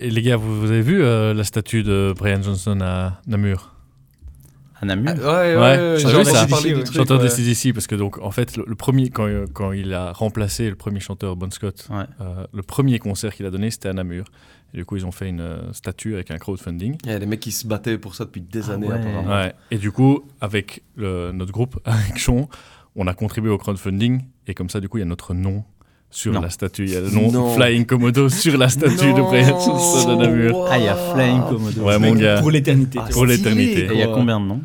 Et les gars, vous, vous avez vu euh, la statue de Brian Johnson à Namur? À Namur? Ah, ouais, ouais, Ouais, ouais, j'ai j'en vu ai ça. parlé du Ouais. truc, Chanteur ouais. de CDC, parce que donc en fait le, le premier quand, euh, quand il a remplacé le premier chanteur Bon Scott, Ouais. euh, le premier concert qu'il a donné c'était à Namur. Et du coup ils ont fait une euh, statue avec un crowdfunding. Il y a des mecs qui se battaient pour ça depuis des Ah années, ouais. Et du coup avec le- notre groupe avec Sean, on a contribué au crowdfunding et comme ça du coup il y a notre nom sur Non. la statue. Il y a le nom Non. Flying Komodo sur la statue de Brian à Namur. Ah, il y a Flying Komodo. Ouais mon gars, Pour l'éternité. Ah, pour l'éternité. Et il y a combien de noms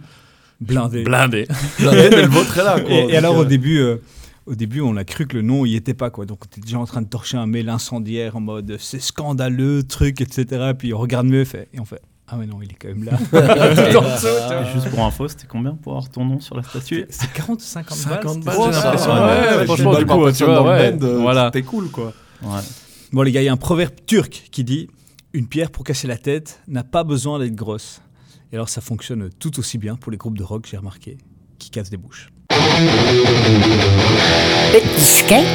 Blindé. Blindé. mais le vôtre est là, quoi. Et, et alors au euh, début, euh, au début, on a cru que le nom y était pas quoi. Donc on était déjà en train de torcher un mail incendiaire en mode c'est scandaleux, truc, etc. Puis on regarde mieux, fait, et on fait ah mais non, il est quand même là. Juste pour info, c'était combien pour avoir ton nom sur la statue C'est 40 ou 50 balles. 50 c'était balles, ouais, franchement, du coup, tu vois, dans le ouais, band, euh, voilà. C'était cool, quoi. Ouais. Bon les gars, il y a un proverbe turc qui dit une pierre pour casser la tête n'a pas besoin d'être grosse. Et alors ça fonctionne tout aussi bien pour les groupes de rock, j'ai remarqué, qui cassent des bouches. Petit cake,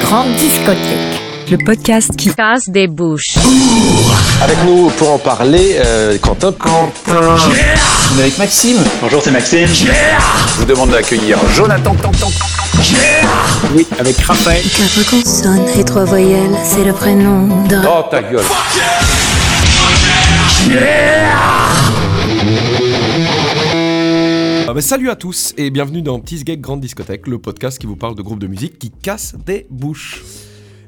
grande discothèque. Le podcast qui casse des bouches. Avec nous pour en parler, euh, Quentin. On est avec Maxime. Bonjour, c'est Maxime. Je vous demande d'accueillir Jonathan. Oui, avec Raphaël. Quatre consonnes et trois voyelles, c'est le prénom de... Oh ta gueule. Ah bah, salut à tous et bienvenue dans Petit Gag Grande Discothèque, le podcast qui vous parle de groupes de musique qui cassent des bouches.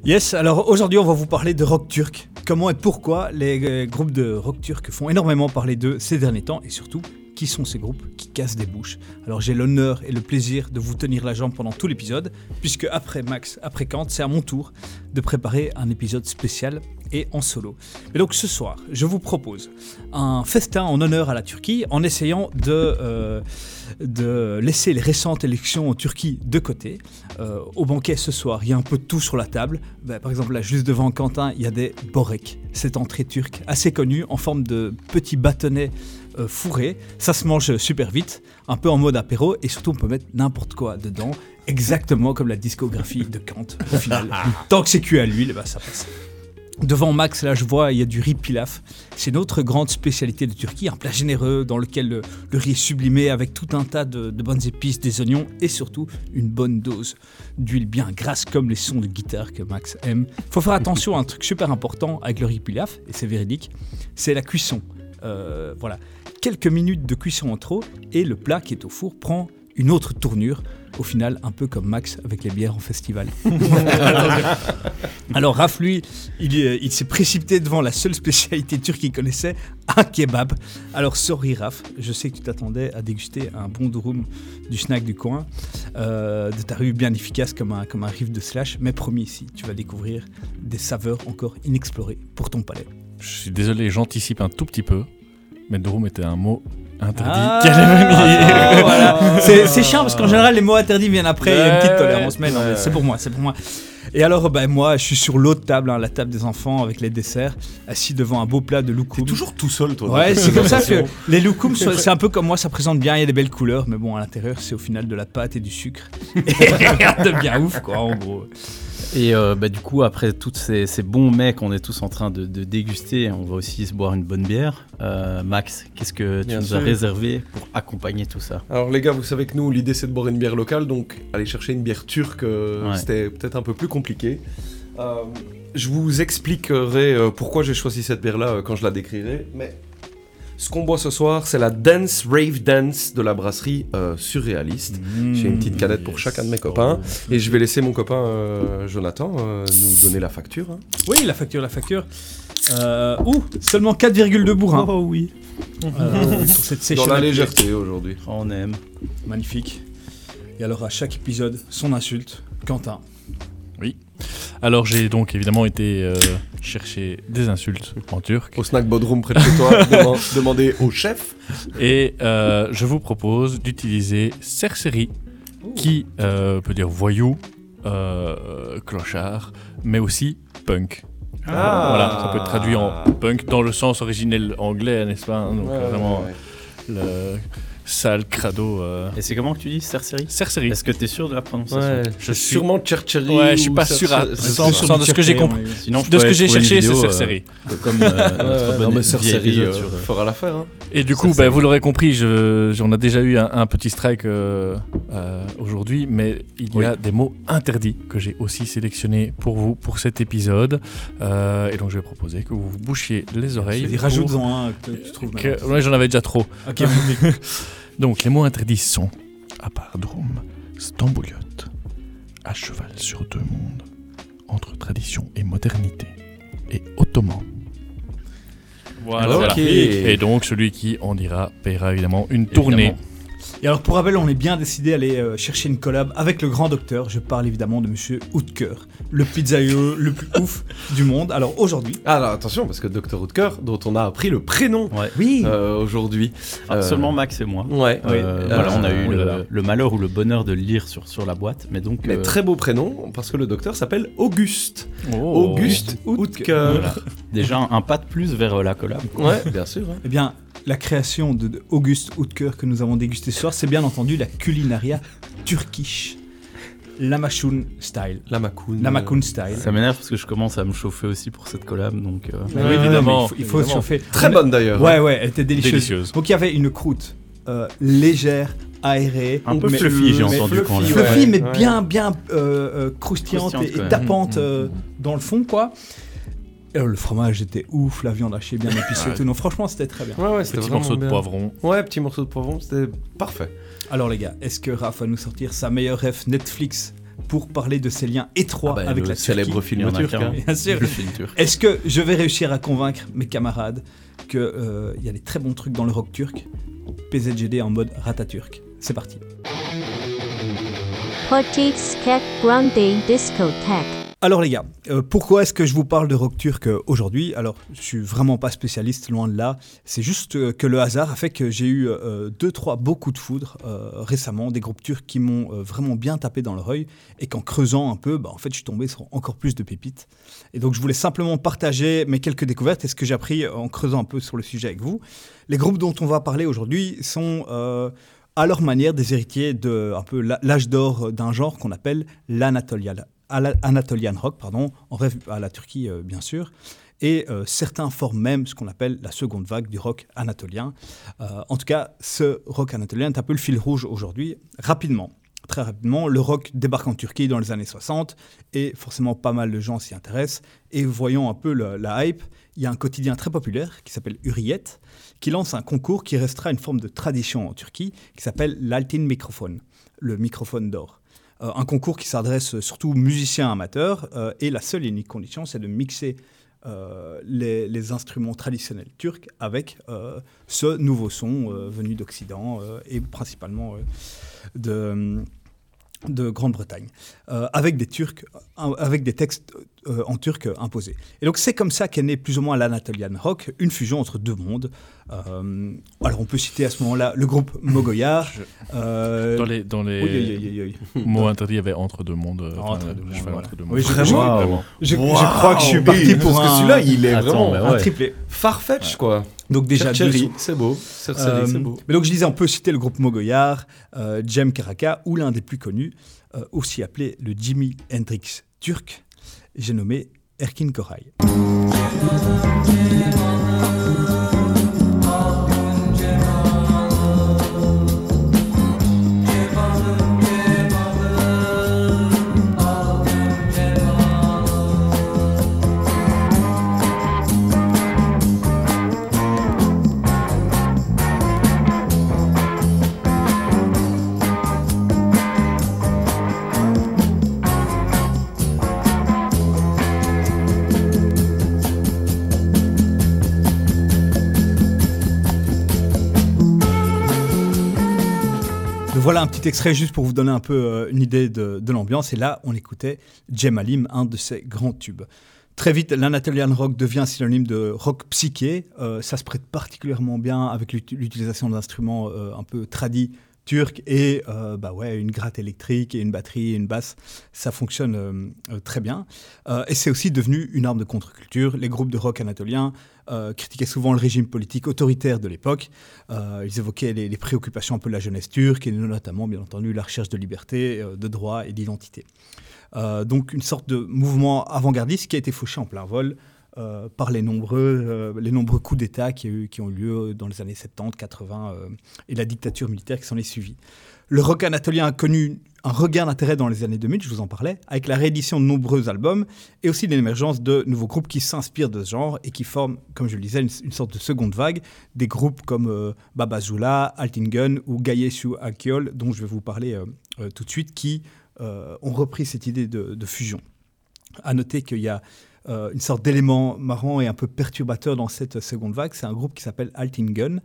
Yes, alors aujourd'hui on va vous parler de rock turc. Comment et pourquoi les euh, groupes de rock turc font énormément parler d'eux ces derniers temps et surtout qui sont ces groupes qui cassent des bouches. Alors j'ai l'honneur et le plaisir de vous tenir la jambe pendant tout l'épisode puisque après Max, après Kant, c'est à mon tour de préparer un épisode spécial et en solo. Et donc ce soir, je vous propose un festin en honneur à la Turquie en essayant de, euh, de laisser les récentes élections en Turquie de côté. Euh, au banquet ce soir, il y a un peu de tout sur la table. Ben, par exemple, là, juste devant Quentin, il y a des borek, cette entrée turque assez connue en forme de petits bâtonnets euh, fourrés. Ça se mange super vite, un peu en mode apéro, et surtout on peut mettre n'importe quoi dedans, exactement comme la discographie de Kant au final. Tant que c'est cuit à l'huile, ben, ça passe. Devant Max, là, je vois, il y a du riz pilaf. C'est notre grande spécialité de Turquie, un plat généreux dans lequel le, riz est sublimé avec tout un tas de, bonnes épices, des oignons et surtout une bonne dose d'huile bien grasse comme les sons de guitare que Max aime. Faut faire attention à un truc super important avec le riz pilaf, et c'est véridique, c'est la cuisson. Euh, voilà, quelques minutes de cuisson en trop et le plat qui est au four prend une autre tournure. Au final, un peu comme Max avec les bières en festival. Alors Raph, lui, il, est- il s'est précipité devant la seule spécialité turque qu'il connaissait, un kebab. Alors sorry Raph, je sais que tu t'attendais à déguster un bon durum du snack du coin, euh, de ta rue bien efficace comme un, comme un riff de slash, mais promis ici, tu vas découvrir des saveurs encore inexplorées pour ton palais. Je suis désolé, j'anticipe un tout petit peu, mais Drum était un mot interdit Ah, voilà. C'est c'est chiant parce qu'en général les mots interdits viennent après, il y a une petite tolérance, mais non, mais c'est pour moi, c'est pour moi. Et alors, ben, moi, je suis sur l'autre table, hein, la table des enfants avec les desserts, assis devant un beau plat de loukoum. Toujours tout seul, toi. Ouais, c'est comme ça que les loukoums, c'est un peu comme moi, ça présente bien, il y a des belles couleurs, mais bon, à l'intérieur, c'est au final de la pâte et du sucre. Et rien de bien ouf, quoi, en gros. Et euh, bah, du coup, après tous ces, ces bons mets qu'on est tous en train de, de déguster, on va aussi se boire une bonne bière. Euh, Max, qu'est-ce que tu Bien nous sûr. as réservé pour accompagner tout ça? Alors les gars, vous savez que nous, l'idée c'est de boire une bière locale, donc aller chercher une bière turque, euh, Ouais. c'était peut-être un peu plus compliqué. Je vous expliquerai pourquoi j'ai choisi cette bière-là quand je la décrirai, mais ce qu'on boit ce soir, c'est la Dance Rave Dance de la brasserie euh, Surréaliste. J'ai une petite canette pour chacun de mes copains, et je vais laisser mon copain euh, Jonathan euh, nous donner la facture. hein. Oui, la facture, la facture. Euh, ouh, seulement 4,2 bourrins. Oh oui, Euh, pour cette Dans session la à pied. légèreté aujourd'hui. on aime. Magnifique. Et alors, à chaque épisode, son insulte. Quentin. Alors j'ai donc évidemment été euh, chercher des insultes en turc Au snack Bodrum près de chez toi, deman- demander au chef. et euh, je vous propose d'utiliser Cercerie qui euh, peut dire voyou, euh, clochard, mais aussi punk. Ah. Voilà, ça peut être traduit en punk dans le sens originel anglais, n'est-ce pas? Donc Ouais, vraiment ouais, ouais. le sale crado. euh, Et c'est comment que tu dis, Cerceri Cercerie. Est-ce que tu es sûr de la prononciation? Ouais, Je je suis- suis sûrement Cherchery. Ouais, je suis pas sûr à- Cer- sans- Cer- sans- de ce que j'ai compris. Sinon, De ce que j'ai cherché, c'est vidéo, euh, Cercerie. Comme euh, notre Cercery fera l'affaire. Hein. Et du coup, bah, vous l'aurez compris, j'en ai déjà eu un, un petit strike euh, euh, aujourd'hui, mais il y a des mots interdits que j'ai aussi sélectionnés pour vous pour cet épisode. Euh, et donc, je vais proposer que vous vous bouchiez les oreilles. Rajoute-en un que tu trouves. j'en avais déjà trop. Ok. Donc, les mots interdits sont Apardrum, Stambouliot, à cheval sur deux mondes, entre tradition et modernité, et ottoman. Voilà. Et donc, celui qui en dira paiera évidemment une tournée. Évidemment. Et alors pour rappel, on est bien décidé à aller euh, chercher une collab avec le grand docteur. Je parle évidemment de Monsieur Houtker, le pizzaïeux le plus ouf du monde. Alors aujourd'hui, Ah, alors attention, parce que Dr. Woodker, dont on a appris le prénom Ouais. oui, euh, aujourd'hui. Euh, Seulement Max et moi. Ouais. Euh, Oui. voilà, on a Euh, eu le, malheur ou le bonheur de le lire sur, sur la boîte, mais donc Mais euh, très beau prénom, parce que le docteur s'appelle Auguste. Oh. Auguste Houtker. voilà. déjà un, un pas de plus vers la collab. Ouais, bien sûr. hein. eh bien, la création de, Auguste Houtker que nous avons dégusté ce soir, c'est bien entendu la culinaria turkish. Lamachoun style. La Macoun. Lamakoun style. Ça m'énerve parce que je commence à me chauffer aussi pour cette collab, donc euh, Ouais, oui, évidemment, il faut, il faut se évidemment. chauffer. Très bonne d'ailleurs. Ouais, ouais, elle était délicieuse. Délicieuse. Donc il y avait une croûte euh, légère, aérée, un peu mais- fluffy, j'ai entendu fluffy, quand ouais. fluffy, mais ouais. bien, bien euh, euh, croustillante, Croustillante, et, tapante Mm, mm, euh, mm. dans le fond, quoi. Euh, le fromage était ouf, la viande hachée bien épicée et Ouais. tout. Non, franchement, c'était très bien. Ouais, ouais, c'était Petit morceau de bien. poivron. Ouais, petit morceau de poivron, c'était parfait. Alors les gars, est-ce que Raph va nous sortir sa meilleure ref Netflix pour parler de ses liens étroits Ah bah, avec le la célèbre Turquie en film turc. hein. Bien sûr. le film turc. Est-ce que je vais réussir à convaincre mes camarades qu'il y a des très bons trucs dans le rock turc? PZGD en mode rataturk. C'est parti. Alors les gars, euh, pourquoi est-ce que je vous parle de rock turc euh, aujourd'hui? Alors, je suis vraiment pas spécialiste, loin de là. C'est juste euh, que le hasard a fait que j'ai eu euh, deux, trois beaux coups de foudre récemment, des groupes turcs qui m'ont vraiment bien tapé dans l'oreille et qu'en creusant un peu, bah, en fait, je suis tombé sur encore plus de pépites. Et donc, je voulais simplement partager mes quelques découvertes et ce que j'ai appris en creusant un peu sur le sujet avec vous. Les groupes dont on va parler aujourd'hui sont à leur manière des héritiers de un peu l'âge d'or d'un genre qu'on appelle l'Anatolian à la- Anatolian rock, pardon, en rêve à la Turquie euh, bien sûr. Et euh, certains forment même ce qu'on appelle la seconde vague du rock anatolien. Euh, en tout cas, ce rock anatolien est un peu le fil rouge aujourd'hui. Rapidement, très rapidement, le rock débarque en Turquie dans les années 60 et forcément pas mal de gens s'y intéressent. Et voyons un peu la hype, il y a un quotidien très populaire qui s'appelle Hurriyet, qui lance un concours qui restera une forme de tradition en Turquie, qui s'appelle l'Altin Microphone, le microphone d'or. Euh, un concours qui s'adresse surtout aux musiciens amateurs, euh, et la seule et unique condition, c'est de mixer euh, les, instruments traditionnels turcs avec ce nouveau son venu d'Occident et principalement de, de Grande-Bretagne, euh, avec des Turcs, euh, avec des textes euh, en turc euh, imposés. Et donc c'est comme ça qu'est né plus ou moins l'Anatolian Rock, une fusion entre deux mondes. Euh, alors on peut citer à ce moment-là le groupe Mogoyar. Je- euh, Dans les, dans les oui, oui, oui, oui, oui. mots interdits, il y avait entre deux mondes. Entre enfin, deux je mondes, fais voilà. entre deux mondes. Oui, je- Vraiment Waouh. Je, je Waouh, crois que je suis parti pour parce que un, celui-là, il est Attends, vraiment un triplé. farfetch, quoi. Donc déjà c'est beau. Euh, beau. Mais donc je disais, on peut citer le groupe Mogoyar, euh, Jem Karaka ou l'un des plus connus, euh, aussi appelé le Jimi Hendrix turc, j'ai nommé Erkin Koray. Un petit extrait juste pour vous donner un peu euh, une idée de, l'ambiance. Et là, on écoutait Jem Alim, un de ses grands tubes. Très vite, l'Anatolian rock devient synonyme de rock psyché. Euh, ça se prête particulièrement bien avec l'ut- l'utilisation d'instruments euh, un peu tradis turc et euh, bah ouais, une gratte électrique et une batterie et une basse, ça fonctionne euh, euh, très bien. Et c'est aussi devenu une arme de contre-culture. Les groupes de rock anatoliens critiquaient souvent le régime politique autoritaire de l'époque. Ils évoquaient les, les préoccupations un peu de la jeunesse turque et notamment, bien entendu, la recherche de liberté, de droit et d'identité. Donc une sorte de mouvement avant-gardiste qui a été fauché en plein vol euh, par les nombreux, euh, les nombreux coups d'État qui, qui ont eu lieu dans les années 70, 80 euh, et la dictature militaire qui s'en est suivie. Le rock anatolien a connu un regain d'intérêt dans les années 2000, je vous en parlais, avec la réédition de nombreux albums et aussi l'émergence de nouveaux groupes qui s'inspirent de ce genre et qui forment, comme je le disais, une, sorte de seconde vague. Des groupes comme euh, Baba Zula, Altingen ou Gayesu Akiol, dont je vais vous parler tout de suite, qui ont repris cette idée de, de fusion. À noter qu'il y a euh, une sorte d'élément marrant et un peu perturbateur dans cette seconde vague. C'est un groupe qui s'appelle Altingen,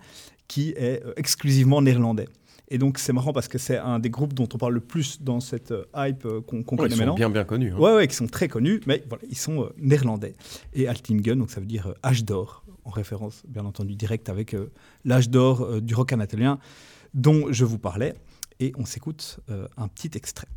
qui est euh, exclusivement néerlandais. Et donc c'est marrant parce que c'est un des groupes dont on parle le plus dans cette euh, hype euh, qu'on Ouais, connaît ils sont maintenant. bien bien connus. hein. Ouais, ouais, qui sont très connus, mais voilà, ils sont euh, néerlandais. Et Altingen, donc ça veut dire âge d'or, en référence bien entendu directe avec l'âge d'or du rock anatolien dont je vous parlais. Et on s'écoute un petit extrait.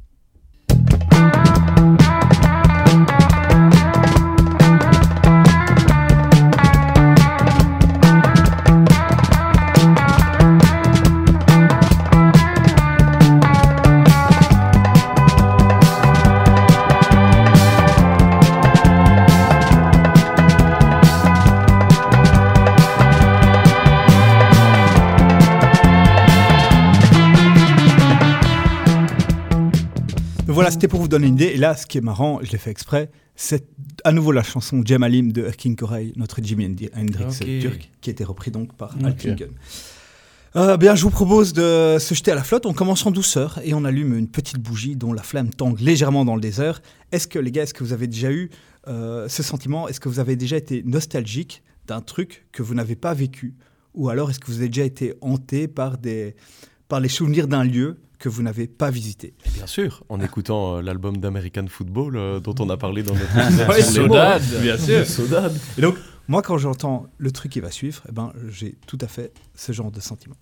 C'était pour vous donner une idée. Et là, ce qui est marrant, je l'ai fait exprès, c'est à nouveau la chanson Jemalim de Erkin Koray, notre Jimi Hendrix Ok. euh, turc, qui a été repris donc par Ok. Altingen. Euh, bien, je vous propose de se jeter à la flotte. On commence en douceur et on allume une petite bougie dont la flamme tangue légèrement dans le désert. Est-ce que, les gars, est-ce que vous avez déjà eu euh, ce sentiment? Est-ce que vous avez déjà été nostalgique d'un truc que vous n'avez pas vécu? Ou alors est-ce que vous avez déjà été hanté par, des, par les souvenirs d'un lieu que vous n'avez pas visité Bien sûr, en écoutant euh, l'album d'American Football euh, dont on a parlé dans notre Ouais. Sodade. Bien sûr. Sodade. Et donc, moi, quand j'entends le truc qui va suivre, eh ben, j'ai tout à fait ce genre de sentiment.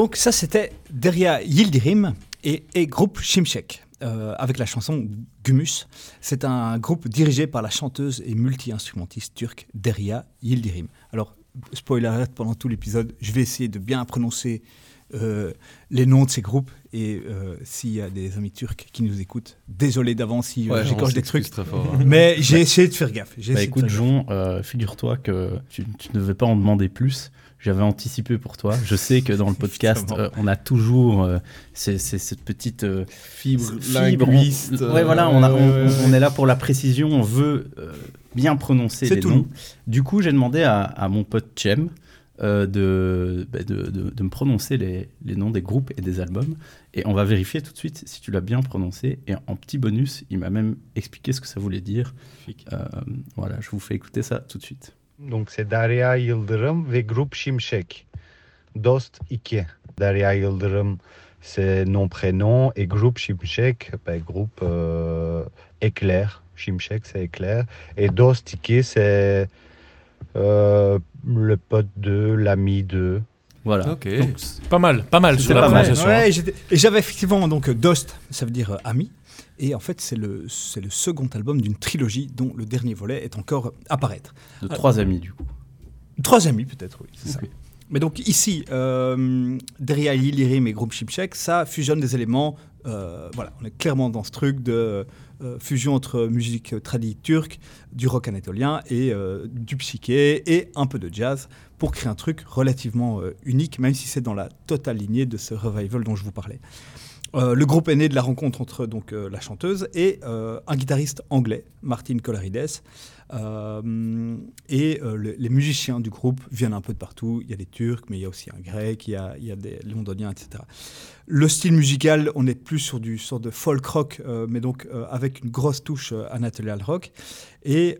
Donc ça, c'était Deria Yildirim et, et groupe Şimşek, euh, avec la chanson Gumus. C'est un groupe dirigé par la chanteuse et multi-instrumentiste turque Deria Yildirim. Alors, spoiler alert, pendant tout l'épisode, je vais essayer de bien prononcer euh, les noms de ces groupes. Et euh, s'il y a des amis turcs qui nous écoutent, désolé d'avance si Ouais, j'écorche des trucs. très fort. hein. Mais j'ai essayé de faire gaffe. j'ai Bah essayé de écoute, faire Jean, euh, figure-toi que tu, tu ne devais pas en demander plus. J'avais anticipé pour toi. Je sais que dans le podcast, euh, on a toujours euh, ces- ces- cette petite euh, Fibre fibre. linguiste. On- ouais, voilà, on, a- est là pour la précision. On veut bien prononcer C'est les tout. noms. Du coup, j'ai demandé à, à mon pote Chem de, bah, de, de- de me prononcer les, les noms des groupes et des albums. Et on va vérifier tout de suite si tu l'as bien prononcé. Et en petit bonus, il m'a même expliqué ce que ça voulait dire. Voilà, je vous fais écouter ça tout de suite. Donc c'est Derya Yıldırım ve Grup Şimşek. Dost 2. Derya Yıldırım c'est nom prénom et Groupe Şimşek, ben, groupe euh, éclair. Şimşek c'est éclair. Et Dost 2 c'est euh, le pote de, l'ami de. Voilà. Ok. Donc, Pas mal, pas mal sur la pas mal. prononciation. Ouais, hein. et j'avais effectivement donc Dost, ça veut dire euh, ami. Et en fait, c'est le, c'est le second album d'une trilogie dont le dernier volet est encore à paraître. de trois amis, du coup. Trois amis, peut-être, oui. c'est ça. Ok. Mais donc ici, euh, Deria Lirim et Groupe Chipchek, ça fusionne des éléments. euh, voilà, on est clairement dans ce truc de euh, fusion entre musique tradie turque, du rock anatolien et euh, du psyché et un peu de jazz pour créer un truc relativement unique, même si c'est dans la totale lignée de ce revival dont je vous parlais. Euh, le groupe est né de la rencontre entre donc, euh, la chanteuse et euh, un guitariste anglais, Martin Colarides. Et le- les musiciens du groupe viennent un peu de partout. Il y a des Turcs, mais il y a aussi un Grec, il y a, il y a des Londoniens, etc. Le style musical, on est plus sur du sort de folk rock, mais donc avec une grosse touche anatolian rock. Et,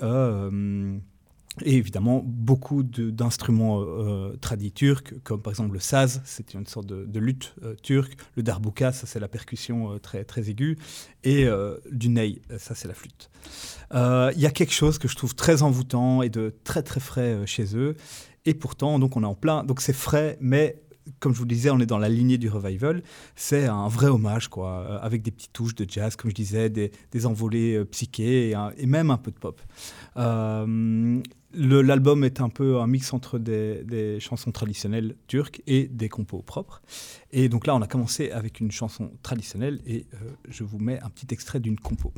et évidemment, beaucoup d'instruments euh, turcs, comme par exemple le saz, c'est une sorte de, de lutte euh, turque. Le darbuka, ça c'est la percussion euh, très, très aiguë. Et euh, du ney, euh, ça c'est la flûte. Il y a quelque chose que je trouve très envoûtant et de très très frais chez eux. Et pourtant, donc on est en plein. Donc c'est frais, mais comme je vous le disais, on est dans la lignée du revival. C'est un vrai hommage, quoi, avec des petites touches de jazz, comme je disais, des, des envolées euh, psychées et, même un peu de pop. L'album est un peu un mix entre des, chansons traditionnelles turques et des compos propres. Et donc là, on a commencé avec une chanson traditionnelle et euh, je vous mets un petit extrait d'une compo.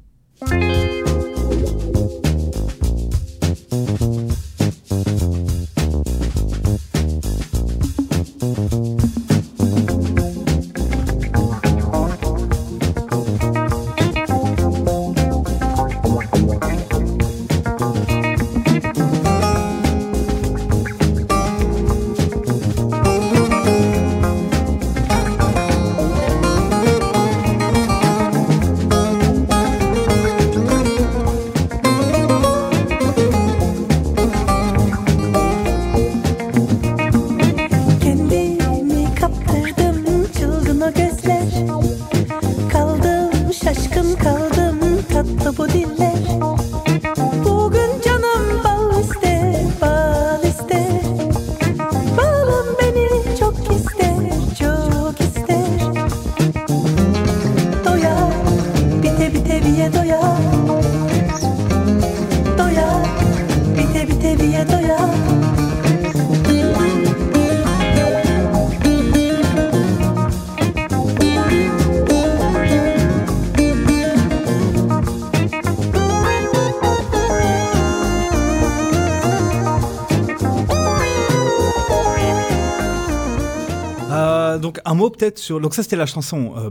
Mot peut-être sur donc ça c'était la chanson euh,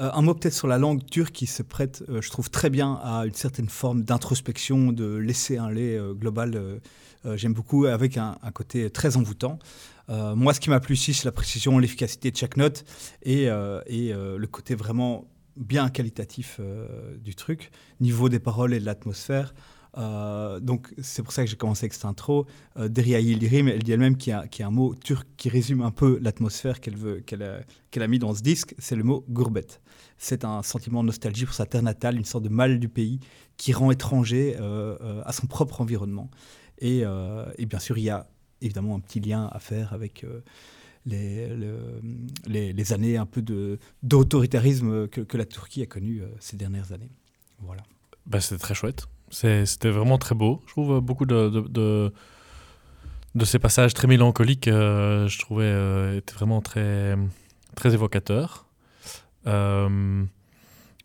Euh, un mot peut-être sur la langue turque qui se prête euh, je trouve très bien à une certaine forme d'introspection de laisser un lait euh, global j'aime beaucoup avec un, côté très envoûtant. Moi ce qui m'a plu ici c'est la précision l'efficacité de chaque note et, et le côté vraiment bien qualitatif du truc. Niveau des paroles et de l'atmosphère Euh, donc c'est pour ça que j'ai commencé avec cette intro. Euh, Deria Yildirim, elle dit elle-même qu'il y, a- un mot turc qui résume un peu l'atmosphère qu'elle veut- a, mis dans ce disque, c'est le mot gourbet. C'est un sentiment de nostalgie pour sa terre natale, une sorte de mal du pays qui rend étranger euh, euh, à son propre environnement. Et, bien sûr, il y a évidemment un petit lien à faire avec les, le- les, les années un peu d'autoritarisme que, la Turquie a connu euh, ces dernières années. Voilà. Bah, c'était très chouette. C'était vraiment très beau. Je trouve euh, beaucoup de, de, de, de ces passages très mélancoliques, euh, je trouvais, euh, étaient vraiment très, très évocateurs. Euh,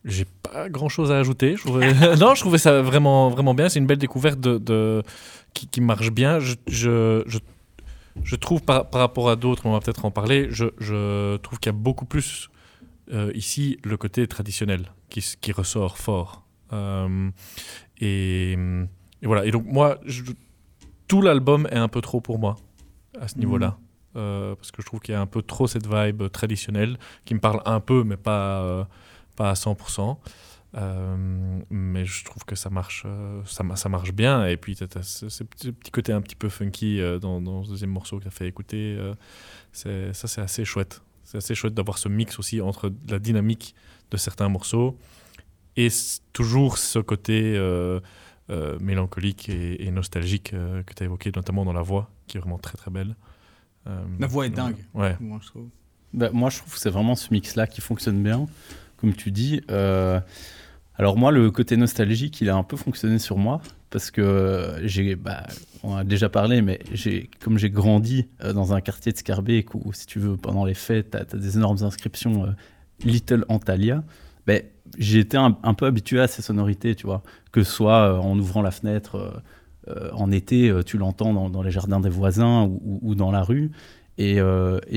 J'ai pas grand chose à ajouter. Je trouvais... non, je trouvais ça vraiment, vraiment bien. C'est une belle découverte de, de- qui, qui marche bien. Je, je, je, je trouve par, par rapport à d'autres, on va peut-être en parler, je, je trouve qu'il y a beaucoup plus euh, ici le côté traditionnel qui, qui ressort fort. Euh, et, et voilà. Et donc, moi, je- tout l'album est un peu trop pour moi à ce Mhm. niveau-là. Euh, parce que je trouve qu'il y a un peu trop cette vibe traditionnelle qui me parle un peu, mais pas, euh, pas à 100%. Euh, mais je trouve que ça marche, euh, ça, ma- ça marche bien. Et puis, tu as ce, ce petit côté un petit peu funky dans, dans ce deuxième morceau que tu as fait écouter. ça, c'est assez chouette. C'est assez chouette d'avoir ce mix aussi entre la dynamique de certains morceaux et toujours ce côté euh, euh, mélancolique et, et nostalgique euh, que tu as évoqué, notamment dans la voix, qui est vraiment très très belle. Euh, La voix est dingue. Ouais. Moi, je trouve. Bah, moi, je trouve que c'est vraiment ce mix-là qui fonctionne bien, comme tu dis. Euh, alors moi, le côté nostalgique, il a un peu fonctionné sur moi, parce que j'ai, bah, on a déjà parlé, mais j'ai, comme j'ai grandi euh, dans un quartier de Scarbeck, où, si tu veux, pendant les fêtes, tu as, des énormes inscriptions euh, Little Antalya, ben, été un, peu habitué à ces sonorités, tu vois, que ce soit euh, en ouvrant la fenêtre euh, euh, en été, tu l'entends dans, les jardins des voisins ou, dans la rue. Et,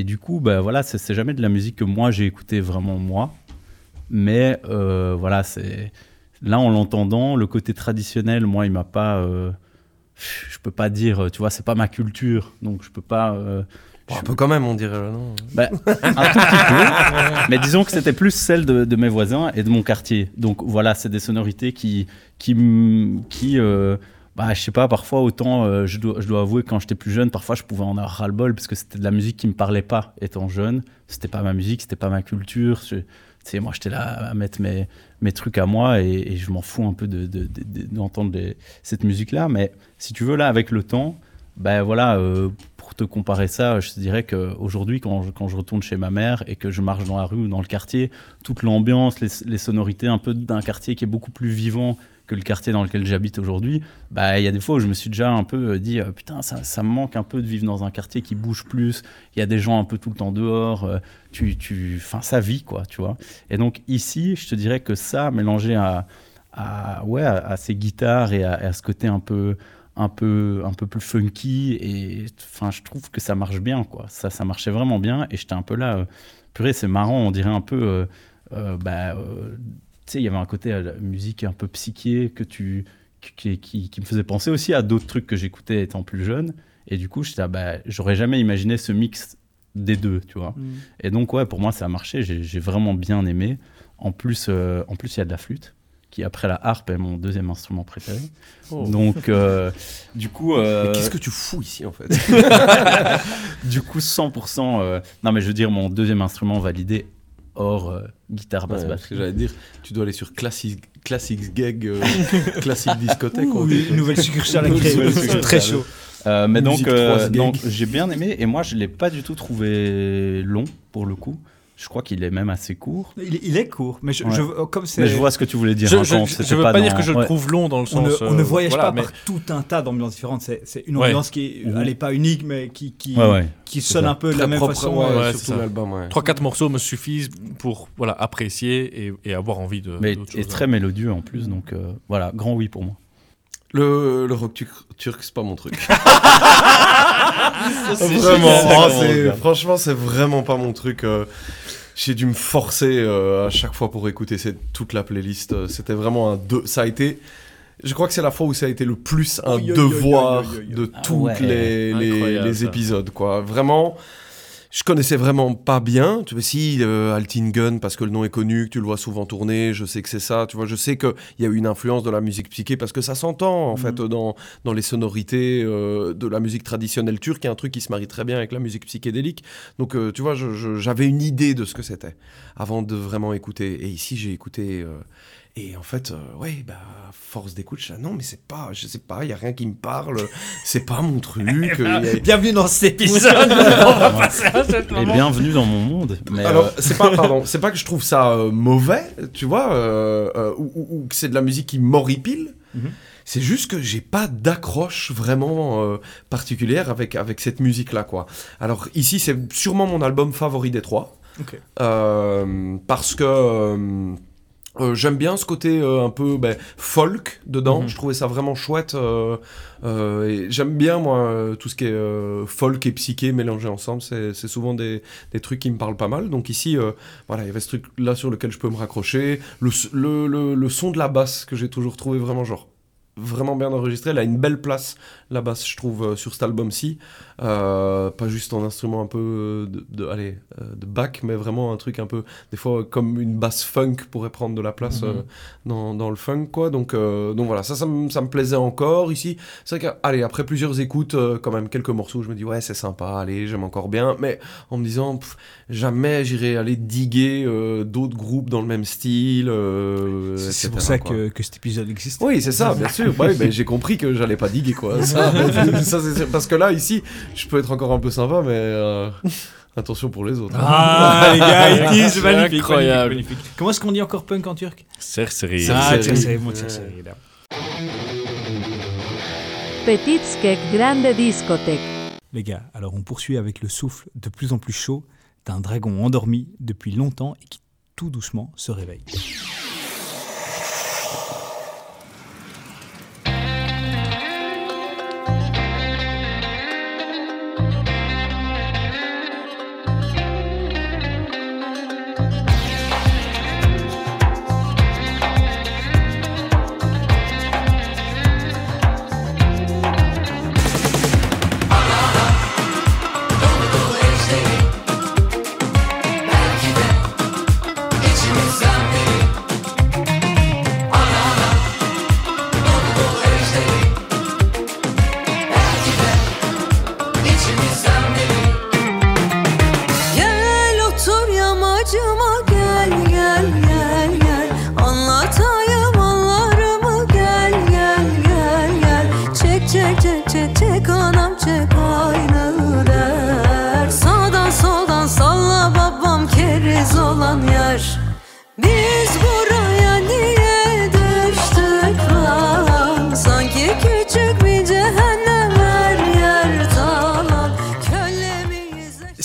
du coup, bah, voilà, c'est jamais de la musique que moi j'ai écouté vraiment moi. Mais voilà, c'est là en l'entendant, le côté traditionnel, moi, il m'a pas. euh, je peux pas dire, tu vois, c'est pas ma culture, donc je peux pas. Bon, je- un peu quand même, on dirait, là, non bah, un tout petit peu. Mais disons que c'était plus celle de, de mes voisins et de mon quartier. Donc voilà, c'est des sonorités qui, qui, qui euh, bah, je sais pas, parfois autant, euh, je, dois, je dois avouer, quand j'étais plus jeune, parfois je pouvais en avoir ras-le-bol parce que c'était de la musique qui me parlait pas étant jeune. C'était pas ma musique, c'était pas ma culture. Je- tu sais, moi, j'étais là à mettre mes, mes trucs à moi et, et je m'en fous un peu de- de- de- d'entendre cette musique-là. Mais si tu veux, là, avec le temps, ben voilà, euh, te comparer ça, je te dirais qu'aujourd'hui, quand je, quand je retourne chez ma mère et que je marche dans la rue ou dans le quartier, toute l'ambiance, les, sonorités un peu d'un quartier qui est beaucoup plus vivant que le quartier dans lequel j'habite aujourd'hui, bah, il y a des fois où je me suis déjà un peu euh, dit, euh, putain, ça, ça me manque un peu de vivre dans un quartier qui bouge plus, il y a des gens un peu tout le temps dehors, euh, tu, tu, enfin, ça vit, quoi, tu vois. Et donc ici, je te dirais que ça, mélangé à, ouais, à, ces guitares et à ce côté un peu, un peu, un peu plus funky, et enfin, je trouve que ça marche bien, quoi. Ça, ça marchait vraiment bien, et j'étais un peu là, euh, purée, c'est marrant, on dirait un peu, euh, euh, bah, euh, tu sais, il y avait un côté à la musique un peu psyché que tu, qui, qui, qui me faisait penser aussi à d'autres trucs que j'écoutais étant plus jeune, et du coup, j'étais, bah, j'aurais jamais imaginé ce mix des deux, tu vois. Et donc, ouais, pour moi, ça a marché. J'ai j'ai vraiment bien aimé. En plus, euh, en plus, il y a de la flûte, qui après la harpe est mon deuxième instrument préféré. Oh. Donc, euh, du coup. euh, qu'est-ce que tu fous ici, en fait du coup, 100%. euh, Non, mais je veux dire, mon deuxième instrument validé hors euh, guitare, basse, Ouais, batterie. j'allais dire, tu dois aller sur Classic, Classics Gag, euh, Classic Discothèque. Ouh, dit. une nouvelle succursale à très chaud. Euh, mais donc, Musique euh, 3 donc, j'ai bien aimé. Et moi, je ne l'ai pas du tout trouvé long, pour le coup. Je crois qu'il est même assez court. Il, est- il est court, mais je, Ouais. je- comme c'est. Mais je vois ce que tu voulais dire. Je, hein, c'était je veux pas, dans- dire que je le ouais. trouve long dans le On ne, sens. on ne euh, voyage voilà, pas mais- par tout un tas d'ambiances différentes. C'est c'est une Ouais. ambiance qui est, Mhm. elle est pas unique, mais qui, qui, Ouais, ouais. qui C'est sonne ça. un peu de la même propre, façon. ouais, euh, ouais, sur c'est tout ça. l'album, ouais. Trois quatre morceaux me suffisent pour voilà apprécier et, et avoir envie de. Mais choses. très mélodieux en plus. Donc, euh, voilà, grand oui pour moi. Le, le rock tur- turc, c'est pas mon truc. c'est vraiment, franchement, c'est vraiment pas mon truc. euh, J'ai dû me forcer euh, à chaque fois pour écouter cette- toute la playlist. euh, C'était vraiment un de... Ça a été. Je crois que c'est la fois où ça a été le plus un Oi, oi, oi, devoir oi, oi, oi. de Ah tous les, les, épisodes, quoi. Vraiment. Je connaissais vraiment pas bien. Tu vois, si, euh, Altingen, parce que le nom est connu, que tu le vois souvent tourner, je sais que c'est ça. Tu vois, je sais qu'il y a eu une influence de la musique psyché parce que ça s'entend, en Mhm. fait, dans, dans les sonorités euh, de la musique traditionnelle turque. Il y a un truc qui se marie très bien avec la musique psychédélique. Donc, euh, tu vois, j'avais une idée de ce que c'était avant de vraiment écouter. Et ici, j'ai écouté. Euh, et en fait, euh, ouais, bah, force d'écoute, je dis, ah non, mais c'est pas, je sais pas, il y a rien qui me parle, c'est pas mon truc. euh, il y a- Bienvenue dans cet épisode. On va passer à cet Et bienvenue dans mon monde. Mais, Alors, euh, c'est pas, pardon, c'est pas que je trouve ça euh, mauvais, tu vois, euh, euh, ou, ou- ou que c'est de la musique qui m'horripile. Mhm. C'est juste que j'ai pas d'accroche vraiment euh, particulière avec, avec cette musique-là, quoi. Alors, ici, c'est sûrement mon album favori des trois. Euh, parce que euh, euh, j'aime bien ce côté euh, un peu ben, folk dedans. Mhm. Je trouvais ça vraiment chouette. euh, euh, et j'aime bien, moi, tout ce qui est euh, folk et psyché mélangés ensemble. C'est c'est souvent des, des trucs qui me parlent pas mal. Donc ici, euh, voilà, il y avait ce truc-là sur lequel je peux me raccrocher. Le, le, le son de la basse que j'ai toujours trouvé vraiment genre vraiment bien enregistré. Elle a une belle place, la basse, je trouve, euh, sur cet album-ci. Euh, pas juste en instrument un peu euh, de, de, allez, euh, de back, mais vraiment un truc un peu, des fois, comme une basse funk pourrait prendre de la place Mhm. dans, dans le funk, quoi. Donc, euh, donc voilà, ça, ça, me- ça me plaisait encore ici. C'est vrai allez, après plusieurs écoutes, quand même, quelques morceaux, je me dis, ouais, c'est sympa, allez, j'aime encore bien. Mais en me disant, pff, jamais j'irai aller diguer euh, d'autres groupes dans le même style. euh, C'est pour ça quoi. que, que cet épisode existe. Oui, c'est ça, bien sûr. sûr. Ouais, mais j'ai compris que j'allais pas diguer quoi. Ça, ça, c'est sûr. Parce que là, ici, je peux être encore un peu sympa, mais euh, attention pour les autres. Ah, les gars, ils disent C'est magnifique, incroyable. magnifique, magnifique. Comment est-ce qu'on dit encore punk en turc? Cersei. Ah, c'est moi, Ouais. Cersei, là. Petit skek grande discothèque. Les gars, alors on poursuit avec le souffle de plus en plus chaud d'un dragon endormi depuis longtemps et qui tout doucement se réveille.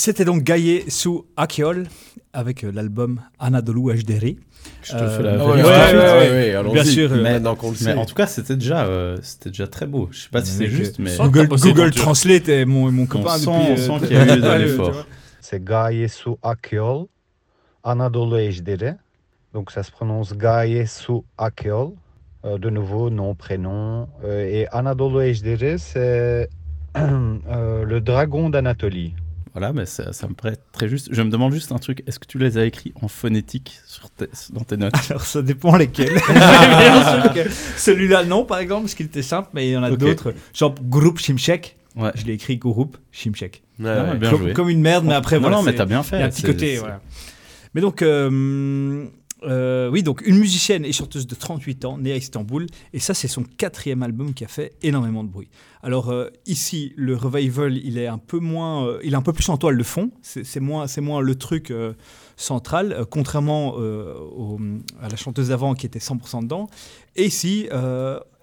C'était donc Gaillé sous Akeol avec euh, l'album Anadolu HDR. Je te Euh, fais la ah ouais, ouais. Bien sûr, euh, Mais, en tout cas, c'était déjà, euh, c'était déjà très beau. Je sais pas si c'est juste, euh, mais Google. Translate est mon, mon copain on sent qu'il y a eu de l'effort. C'est Gaye Su Akyol, Anadolu Ejderi. Donc ça se prononce Su Akyol. Euh, de nouveau, nom, prénom. Euh, et Anadolu Ejderi, c'est euh, le dragon d'Anatolie. Voilà, mais ça, ça me paraît très juste. Je me demande juste un truc. Est-ce que tu les as écrits en phonétique sur tes- dans tes notes? Alors ça dépend lesquels. Celui-là non par exemple parce qu'il était simple mais il y en a d'autres. Genre groupe Shimshek. Ouais. Je l'ai écrit groupe Shimshek. Ouais, ouais. bien comme, joué. comme une merde mais après non, voilà. non, mais c'est- t'as bien Il fait. y a un petit côté voilà. Mais donc euh, euh, oui donc une musicienne et chanteuse de 38 ans née à Istanbul et ça c'est son quatrième album qui a fait énormément de bruit. Alors euh, ici le revival il est un peu moins euh, il est un peu plus en toile de fond. C'est moins c'est moins le truc central, contrairement à la chanteuse d'avant qui était 100% dedans. Et ici,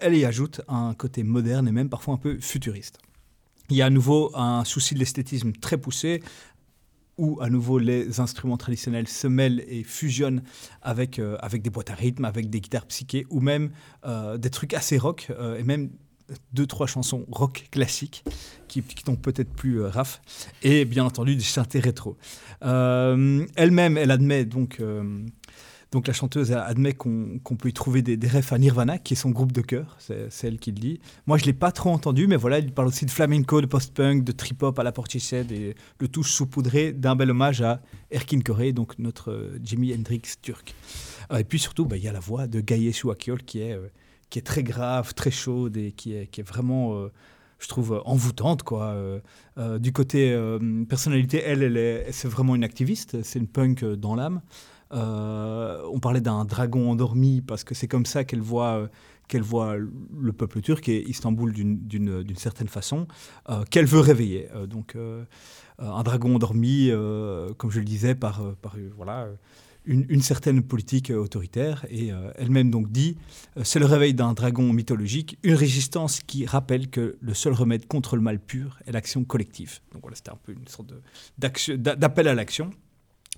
elle y ajoute un côté moderne et même parfois un peu futuriste. Il y a à nouveau un souci de l'esthétisme très poussé, où à nouveau les instruments traditionnels se mêlent et fusionnent avec, euh, avec des boîtes à rythme, avec des guitares psychées, ou même euh, des trucs assez rock, euh, et même deux, trois chansons rock classiques qui, qui tombent peut-être plus raf, et bien entendu des synthés rétro. Elle-même, elle admet donc, donc la chanteuse admet qu'on peut y trouver des, refs à Nirvana, qui est son groupe de cœur, c'est elle qui le dit. Moi, je l'ai pas trop entendu, mais voilà, il parle aussi de flamenco, de post-punk, de trip-hop à la Portishead, et le tout saupoudré d'un bel hommage à Erkin Koré, donc notre euh, Jimi Hendrix turc. Euh, et puis surtout, bah, il y a la voix de Gaye Chouakiol qui est, euh, qui est très grave, très chaude et qui est, vraiment, je trouve, envoûtante. Quoi. Du côté personnalité, elle, elle est, c'est vraiment une activiste, c'est une punk dans l'âme. Euh, on parlait d'un dragon endormi parce que c'est comme ça qu'elle voit, euh, qu'elle voit le peuple turc et Istanbul d'une- certaine façon, euh, qu'elle veut réveiller. Donc un dragon endormi, comme je le disais, par, par voilà, une, une certaine politique autoritaire. Et elle-même donc dit, c'est le réveil d'un dragon mythologique, une résistance qui rappelle que le seul remède contre le mal pur est l'action collective. Donc voilà, c'était un peu une sorte d'appel à l'action.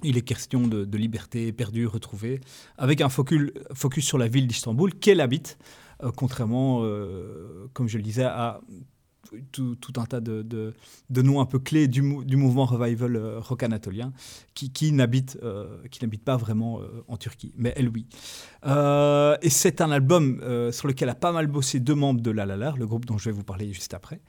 Il est question de, liberté perdue, retrouvée, avec un focus, sur la ville d'Istanbul qu'elle habite, euh, contrairement, euh, comme je le disais, à tout, un tas de, noms un peu clés du, mou- du mouvement revival euh, rock anatolien qui, qui n'habitent pas vraiment en Turquie, mais elle oui. Et c'est un album sur lequel a pas mal bossé deux membres de La La, le groupe dont je vais vous parler juste après.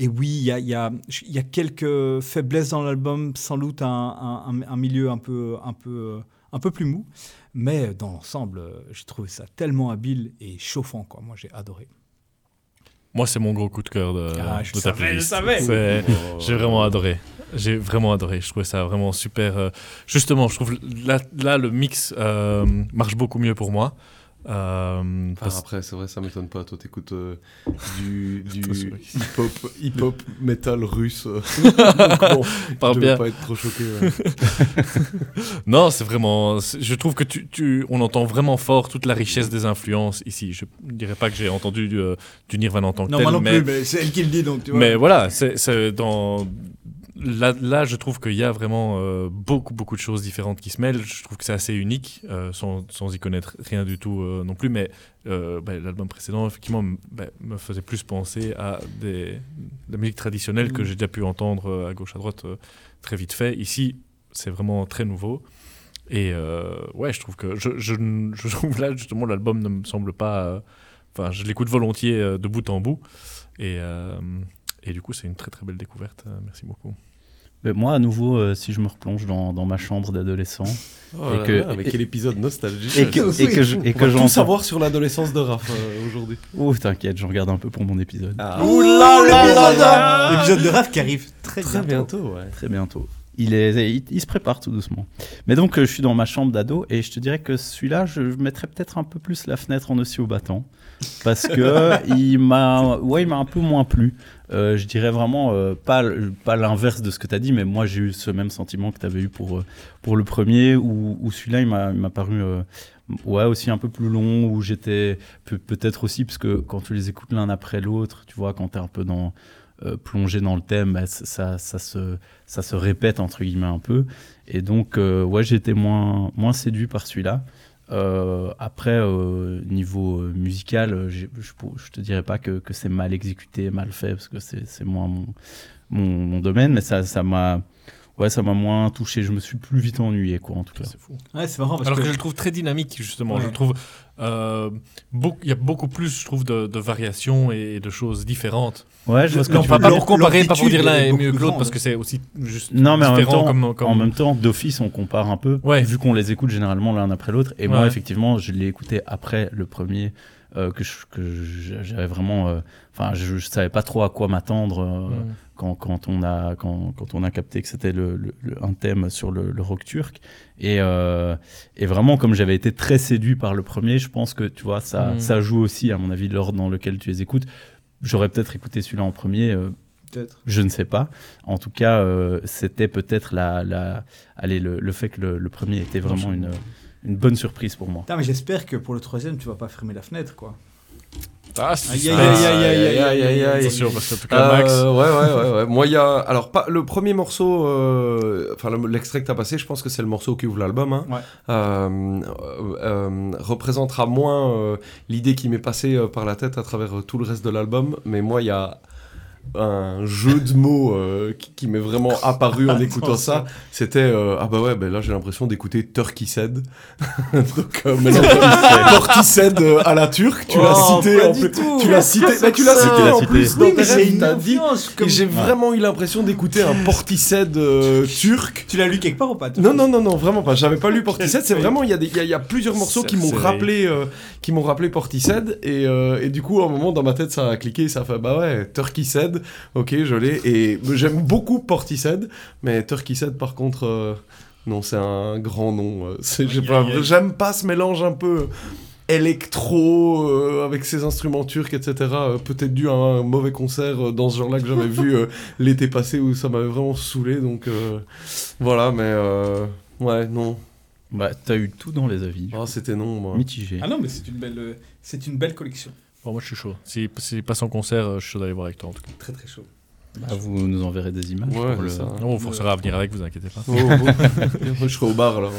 Et oui, il y a, il y a- il y a quelques faiblesses dans l'album, sans doute un, un- un milieu un peu, un, peu, un peu plus mou, mais dans l'ensemble, j'ai trouvé ça tellement habile et chauffant. Quoi. Moi, j'ai adoré. Moi, c'est mon gros coup de cœur de, Ah, je de ta savais, je playlist. savais. C'est- Oh. J'ai vraiment adoré. J'ai vraiment adoré. Je trouvais ça vraiment super. euh, Justement, je trouve là, là le mix euh, marche beaucoup mieux pour moi. Euh, Enfin, parce- après, c'est vrai, ça m'étonne pas. Toi, t'écoutes euh, du, hip-hop, hip-hop metal russe. Donc, bon, je bien. pas être trop choqué. ouais. Non, c'est vraiment. c'est- Je trouve que tu, tu, on entend vraiment fort toute la richesse des influences ici. Je ne dirais pas que j'ai entendu du, euh, du Nirvana en tant que Non, tel, moi non mais, plus, mais c'est elle qui le dit, donc tu vois. mais voilà, c'est c'est dans. Là, là, je trouve qu'il y a vraiment euh, beaucoup, beaucoup de choses différentes qui se mêlent. Je trouve que c'est assez unique, euh, sans, sans y connaître rien du tout euh, non plus. Mais bah, l'album précédent, effectivement, bah, me faisait plus penser à des, de la musique traditionnelle que Mm. j'ai déjà pu entendre à gauche, à droite, très vite fait. Ici, c'est vraiment très nouveau. Et ouais, je trouve que je, je, je trouve là justement l'album ne me semble pas. Enfin, je l'écoute volontiers de bout en bout. Et, et du coup, c'est une très très belle découverte. Merci beaucoup. Mais moi, à nouveau, euh, si je me replonge dans, dans ma chambre d'adolescent, Oh Et là que- là, mais et- quel épisode nostalgique. et que, et que je, et On que va tout savoir sur l'adolescence de Raph euh, aujourd'hui. Oh, t'inquiète, je regarde un peu pour mon épisode. Ah. Ouh là là l'épisode- là L'épisode de Raph qui arrive très, Très bientôt. bientôt, ouais. Très bientôt. Il, est, il, il se prépare tout doucement. Mais donc, euh, je suis dans ma chambre d'ado et je te dirais que celui-là, je mettrais peut-être un peu plus la fenêtre en aussi au battant. Parce que il m'a ouais, il m'a un peu moins plu. Euh, je dirais vraiment euh, pas, pas l'inverse de ce que tu as dit, mais moi j'ai eu ce même sentiment que tu avais eu pour, pour le premier, où, celui-là il m'a paru euh, ouais, aussi un peu plus long, où j'étais peut- peut-être aussi, parce que quand tu les écoutes l'un après l'autre, tu vois, quand tu es un peu dans, euh, plongé dans le thème, bah, ça, ça, se, ça se répète entre guillemets un peu. Et donc, euh, ouais, été moins, moins séduit par celui-là. Euh, après, euh, niveau euh, musical, je, je te dirais pas que, que c'est mal exécuté, mal fait, parce que c'est moins mon, mon, mon domaine, mais ça ça m'a ouais, ça m'a moins touché. Je me suis plus vite ennuyé, quoi, en tout cas. C'est fou. Ouais, c'est marrant parce Alors que... que. je le trouve très dynamique, justement. Ouais. Je le trouve. euh, beaucoup- Il y a beaucoup plus, je trouve, de, de variations et de choses différentes. Ouais, je vois ce que Non, tu pas, veux pas pour comparer, pas pour dire l'un est mieux que l'autre, parce que c'est aussi juste Non, mais en même différent temps, comme, comme- en même temps, d'office, on compare un peu, Ouais. vu qu'on les écoute généralement l'un après l'autre. Et moi, effectivement, je l'ai écouté après le premier, euh, que j'avais vraiment, euh, enfin, je, je savais pas trop à quoi m'attendre euh, Mm. quand, quand on a quand, quand on a capté que c'était le, le- le- un thème sur le, le rock turc. Et, et vraiment, comme j'avais été très séduit par le premier, je pense que tu vois, ça, Mm. ça joue aussi, à mon avis, l'ordre dans lequel tu les écoutes. J'aurais peut-être écouté celui-là en premier. Peut-être. je ne sais pas. En tout cas, euh, c'était peut-être la, la, allez, le, le fait que le, le premier était vraiment une, une bonne surprise pour moi. Mais j'espère que pour le troisième, tu vas pas fermer la fenêtre, quoi. Ah, Aïe, aïe, aïe, aïe, aïe, aïe, aïe, aïe, aïe. Attention, parce qu'en tout cas, Max. Euh, ouais, ouais, ouais, ouais. Moi, il y a. Alors, pas... le premier morceau, euh, enfin, le- l'extrait que tu as passé, je pense que c'est le morceau qui ouvre l'album, hein, Ouais. euh, euh, euh, représentera moins euh, l'idée qui m'est passée euh, par la tête à travers euh, tout le reste de l'album. Mais moi, il y a un jeu de mots euh, qui, qui m'est vraiment apparu en écoutant ça. C'était euh, ah bah ouais, ben là j'ai l'impression d'écouter Turkey Said. Donc euh, mélange de Portishead euh, à la turque, tu l'as Oh, cité en plus. tout. Tu l'as cité, mais tu l'as cité en plus. Oui, mais c'est une influence. Comme... J'ai vraiment eu l'impression d'écouter un Portishead turc. Tu l'as lu quelque part ou pas Non, non, non, non, vraiment pas. J'avais pas lu Portishead. C'est vraiment, il y, a des- il y a- il y a plusieurs morceaux qui m'ont rappelé, qui m'ont rappelé Portishead. Et, et du coup, à un moment, dans ma tête, ça a cliqué. Ça a fait, bah ouais, Turkey Said. Ok, je l'ai. Et j'aime beaucoup Portishead. Mais Turkey Said, par contre, euh, non, c'est un grand nom. euh, pas-. J'aime pas ce mélange un peu électro euh, avec ses instruments turcs etc Euh, peut-être dû à un mauvais concert euh, dans ce genre là que j'avais vu euh, l'été passé où ça m'avait vraiment saoulé donc euh, voilà mais euh, ouais non Bah, t'as eu tout dans les avis. Ah, c'était non moi Mitigé. Ah non, mais c'est une belle, euh, c'est une belle collection. Bon, moi, je suis chaud. Si, si passe en concert, euh, je suis chaud d'aller voir avec toi, en tout cas. Très très chaud. Bah, vous nous enverrez des images. Ouais, pour le- c'est ça. Non, on forcera à venir avec, vous inquiétez pas. Oh, oh. Je serai au bar alors.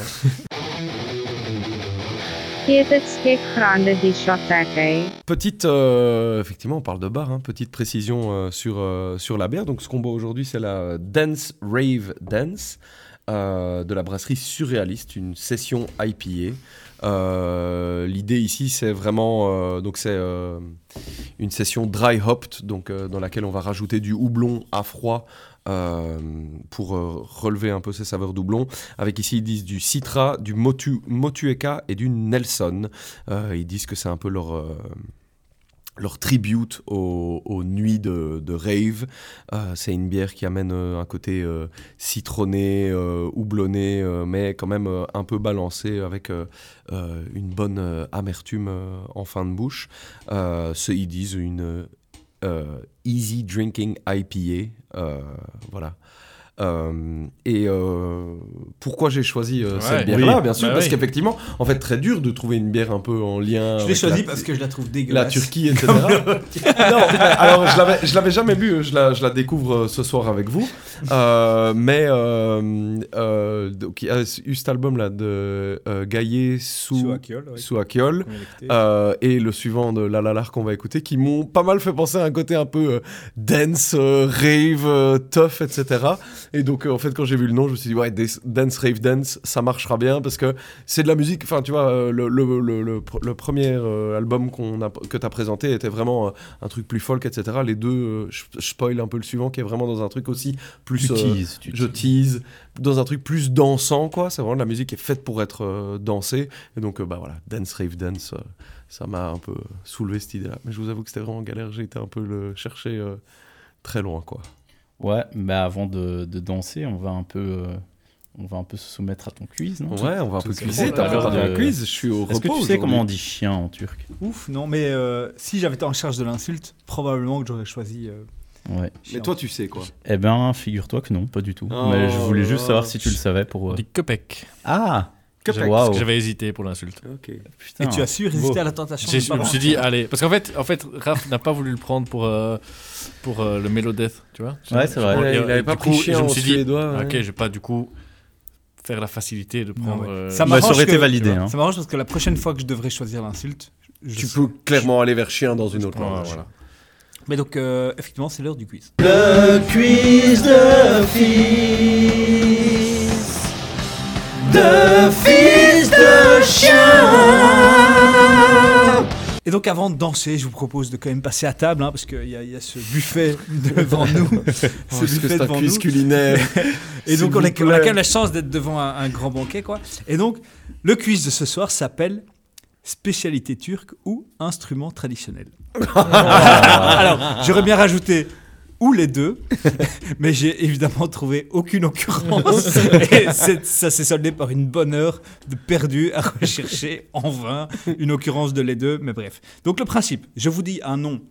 Petite, euh, effectivement, on parle de bar, hein, petite précision euh, sur, euh, sur la bière. Donc, ce qu'on boit aujourd'hui, c'est la Dance Rave Dance euh, de la brasserie Surréaliste, une session IPA. Euh, L'idée ici, c'est vraiment, euh, donc c'est euh, une session dry hopped, donc dans laquelle on va rajouter du houblon à froid pour relever un peu ces saveurs doublons. Avec ici, ils disent du Citra, du Motu, Motueka et du Nelson. Ils disent que c'est un peu leur, leur tribute aux, aux nuits de, de rave. Euh, c'est une bière qui amène euh, un côté euh, citronné, houblonné, mais quand même un peu balancé avec une bonne amertume en fin de bouche. Ils disent une easy drinking IPA. voilà. Euh, et euh, pourquoi j'ai choisi euh, Ouais, cette bière-là oui. Bien sûr, Bah parce oui. qu'effectivement, en fait, très dur de trouver une bière un peu en lien. Je l'ai avec choisi la- parce que je la trouve la dégueulasse. Turquie, etc. non, alors je l'avais, je l'avais jamais bu, je la, je la découvre ce soir avec vous. Euh, mais euh, euh, donc, il y a eu cet album là de euh, Gaillé sous, Sous Akiol, ouais. euh, et le suivant de La La La qu'on va écouter, qui m'ont pas mal fait penser à un côté un peu euh, dance, euh, rave, euh, tough, etc. Et donc euh, en fait quand j'ai vu le nom, je me suis dit ouais, dance, rave, dance, ça marchera bien parce que c'est de la musique. Enfin tu vois, euh, le, le, le, le pr- le premier euh, album qu'on a, que tu as présenté était vraiment un truc plus folk, etc. Les deux, je, je spoil un peu le suivant qui est vraiment dans un truc aussi plus. Tu teases, tu je tease dans un truc plus dansant quoi. C'est vraiment de la musique qui est faite pour être dansée. Et donc bah voilà, dance, rave, dance. ça m'a un peu soulevé cette idée-là. Mais je vous avoue que c'était vraiment galère. J'ai été un peu le chercher euh, très loin, quoi. Ouais, bah avant de, de danser, on va un peu, euh, on va un peu se soumettre à ton quiz, non? Ouais, on va un peu Tout cuiser. T'as Alors, d'un quiz Je suis au Est-ce que repos tu sais comment on dit chien en turc? Ouf, non, mais euh, si j'avais été en charge de l'insulte, probablement que j'aurais choisi. euh, Ouais. Mais chien. toi, tu sais quoi Eh ben, figure-toi que non, pas du tout. Oh Mais je voulais juste savoir si tu le savais pour. Euh, Cupec. Ah Que j'avais hésité pour l'insulte. Et tu as su résister Beau. à la tentation. Je me suis dit, allez. Parce qu'en fait, en fait Raph n'a pas voulu le prendre pour, euh, pour euh, le Melodeath, tu vois. Ouais, c'est vrai. Ouais, il avait et pas pris coup, chien je me suis dit, suédois, ouais. ok, je vais pas du coup faire la facilité de prendre. ouais. euh, Ça Bah, ça aurait été validé. Hein. Ça m'arrange parce que la prochaine fois que je devrais choisir l'insulte, je Tu sais- peux clairement aller vers chien dans une autre langue. voilà. Mais donc, euh, effectivement, c'est l'heure du quiz. Le quiz de fils. De fils de chien. Et donc, avant de danser, je vous propose de quand même passer à table, hein, parce qu'il y, y a ce buffet devant nous. ce que buffet un devant quiz nous. culinaire. Et donc, on a, on quand même la chance d'être devant un, un grand banquet, quoi. Et donc, le quiz de ce soir s'appelle spécialité turque ou instrument traditionnel. Alors, j'aurais bien rajouté ou les deux, mais j'ai évidemment trouvé aucune occurrence. Et ça s'est soldé par une bonne heure de perdu à rechercher en vain une occurrence de les deux. Mais bref. Donc le principe, je vous dis un nom.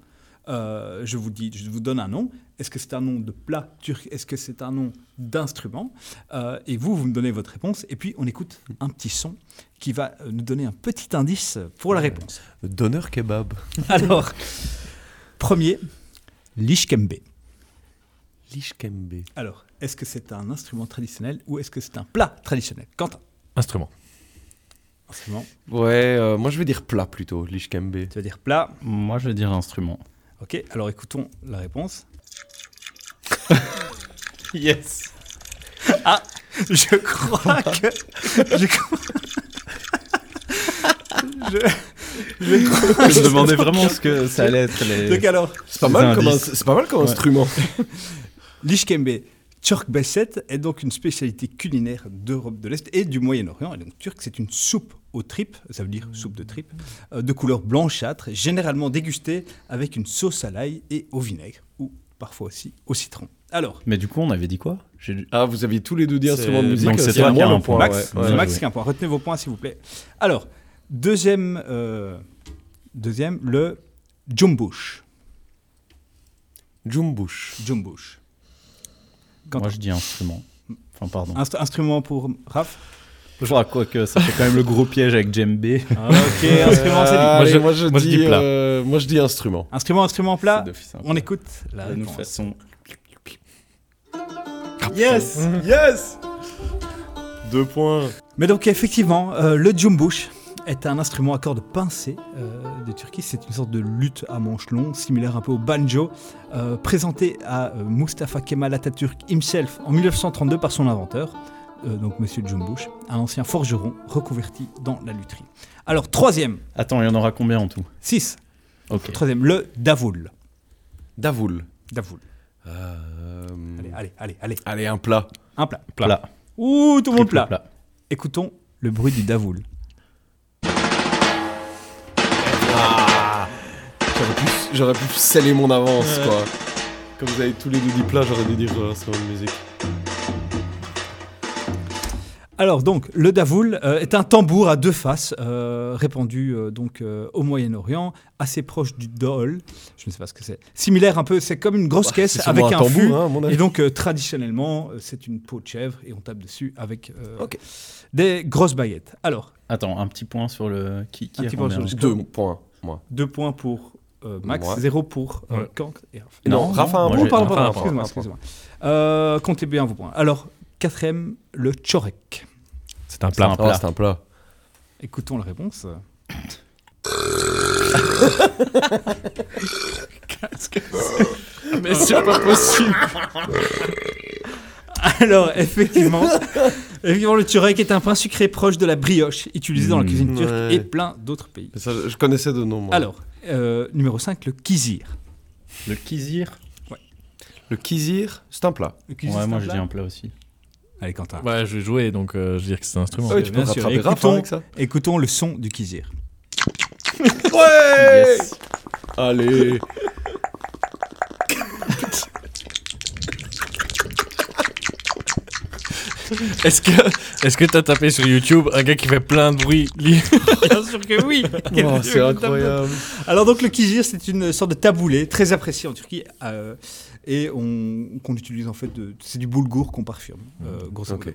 euh, je vous dis, je vous donne un nom. Est-ce que c'est un nom de plat turc? Est-ce que c'est un nom d'instrument? Euh, Et vous, vous me donnez votre réponse. Et puis on écoute un petit son qui va euh, nous donner un petit indice pour la réponse. Donneur kebab. Alors, premier, l'ishkembe. Lishkembe. Alors, est-ce que c'est un instrument traditionnel ou est-ce que c'est un plat traditionnel? Quentin Instrument. Instrument, Ouais, euh, moi je vais dire plat plutôt, Lishkembe. tu vas dire plat. Moi, je vais dire instrument. Ok, alors écoutons la réponse. Yes. Ah, je crois que. Je crois. je, je crois. Je me demandais vraiment ce que ça allait être les. Donc alors, C'est pas, mal comme indices. ins- c'est pas mal comme Ouais. instrument. l'ishkembe turk beset est donc une spécialité culinaire d'Europe de l'Est et du Moyen-Orient. Et donc turc, c'est une soupe aux tripes, ça veut dire soupe de tripes, euh, de couleur blanchâtre, généralement dégustée avec une sauce à l'ail et au vinaigre, ou parfois aussi au citron. Alors, Mais du coup, on avait dit quoi? Ah, vous aviez tous les deux dit C'est- instrument de musique. donc c'est c'est toi qui as un point. point, Max, ouais. c'est Ouais, Max ouais. qui a un point. Retenez vos points, s'il vous plaît. Alors, deuxième, euh, deuxième le jumbush. Jumbush. Jumbush. Quentin. Moi, je dis instrument. Enfin, pardon. Inst- instrument pour Raph. Je crois quoi que ça fait quand même le gros piège avec djembé. Ok, instrument, c'est dit. Euh, Moi, je- moi, je moi, je dis, plat. euh, moi je dis instrument. Instrument, instrument plat. Un On écoute la De nous façon. Yes Yes Deux points. Mais donc, effectivement, euh, le jumbush est un instrument à cordes pincées euh, de Turquie. C'est une sorte de lutte à manche long, similaire un peu au banjo, euh, présenté à euh, Mustafa Kemal Atatürk himself en 1932 par son inventeur, euh, donc Monsieur Jumbush, un ancien forgeron reconverti dans la lutherie. Alors, troisième, Attends, il y en aura combien en tout? 6. Ok. Troisième, le davoul. Davoul. Davoul. Euh, Allez, allez, allez, allez. Allez, un plat. Un plat. Plat. Ouh, tout le monde Triple plat. Écoutons le bruit du davoul. J'aurais pu, pu sceller mon avance, Ouais. quoi. Comme vous avez tous les deux dit plat, j'aurais dû dire euh, instrument de musique. Alors donc, le davoul euh, est un tambour à deux faces, euh, répandu euh, donc euh, au Moyen-Orient, assez proche du dol. Je ne sais pas ce que c'est. Similaire un peu, c'est comme une grosse Bah, caisse c'est avec un un, tambour, fût. hein, à mon avis. et donc euh, traditionnellement, euh, c'est une peau de chèvre et on tape dessus avec euh, des grosses baguettes. Alors, Attends, un petit point sur le. Qui, qui Un a petit point sur le- Deux points, moi. deux points pour euh, Max, Moi. zéro pour euh, Ouais. Kank et Raph. Non, Non, Rafa, un moi, point. pardon, pardon, un excuse-moi, un excuse-moi. Euh, comptez bien vos points. Alors, quatrième, le tchorek. C'est un un plat. Oh, c'est un plat. Écoutons la réponse. Mais c'est pas possible. Alors, effectivement, effectivement, le turek est un pain sucré proche de la brioche, utilisé dans la Mmh, cuisine turque ouais. et plein d'autres pays. Ça, je connaissais de nom, moi. Alors, euh, numéro 5, le kizir. Le kizir Le kizir, c'est un plat. Le kizir, Ouais, moi je dis un plat aussi. Allez, Quentin. Ouais, je vais jouer, donc euh, je veux dire que c'est un instrument. Ah oui, tu peux bien sûr. rattraper Rafa Écoutons- avec ça. Écoutons le son du kizir. Ouais Yes. Allez Est-ce que est-ce que t'as tapé sur YouTube un gars qui fait plein de bruit? Bien sûr que oui Oh, C'est incroyable. Alors donc le kizir, c'est une sorte de taboulé très apprécié en Turquie euh, et on qu'on utilise en fait de c'est du boulgour qu'on parfume. euh, grosso modo. Ok.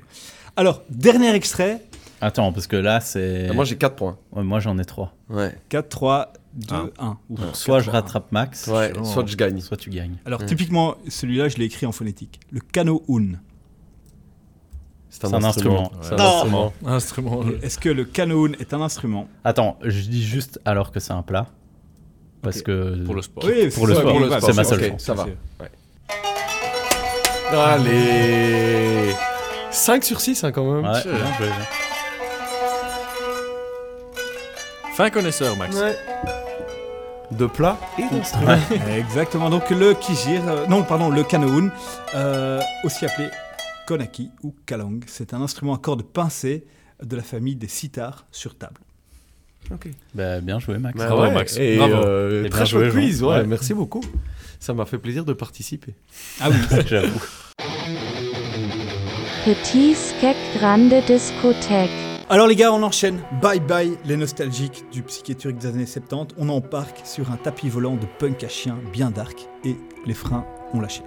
Alors dernier extrait, Attends, parce que là c'est. Ah, Moi, j'ai 4 points. Ouais, moi j'en ai 3. Ouais. 4 3 2 1. Soit je rattrape Max, Ouais, soit je gagne. soit tu gagnes. Alors typiquement celui-là, je l'ai écrit en phonétique. Le kano-un. C'est C'est un instrument. C'est un Non. instrument. Instrument. Est-ce que le cano-un est un instrument? Attends, je dis juste alors que c'est un plat. Parce que. Pour le sport. Oui, Pour le c'est- sport, c'est ma seule Ok, chance. ça va. Allez 5 sur 6 hein, quand même. Ouais. Fin connaisseur, Max. Ouais. De plats et d'instruments. Exactement. Donc le kizir, euh, non pardon, le kanoun, euh, aussi appelé konaki ou kalong, c'est un instrument à cordes pincées de la famille des sitars sur table. Bah, bien joué, Max. Bah Bravo, ouais, Max. Et Bravo. euh, Et très joué, chouette quiz, Jean. ouais, Ouais. merci beaucoup. Ça m'a fait plaisir de participer. Ah oui. J'avoue. Petit skek grande discothèque. Alors les gars, on enchaîne. Bye bye les nostalgiques du psyché turc des années 70. On embarque sur un tapis volant de punk à chien bien dark et les freins ont lâché.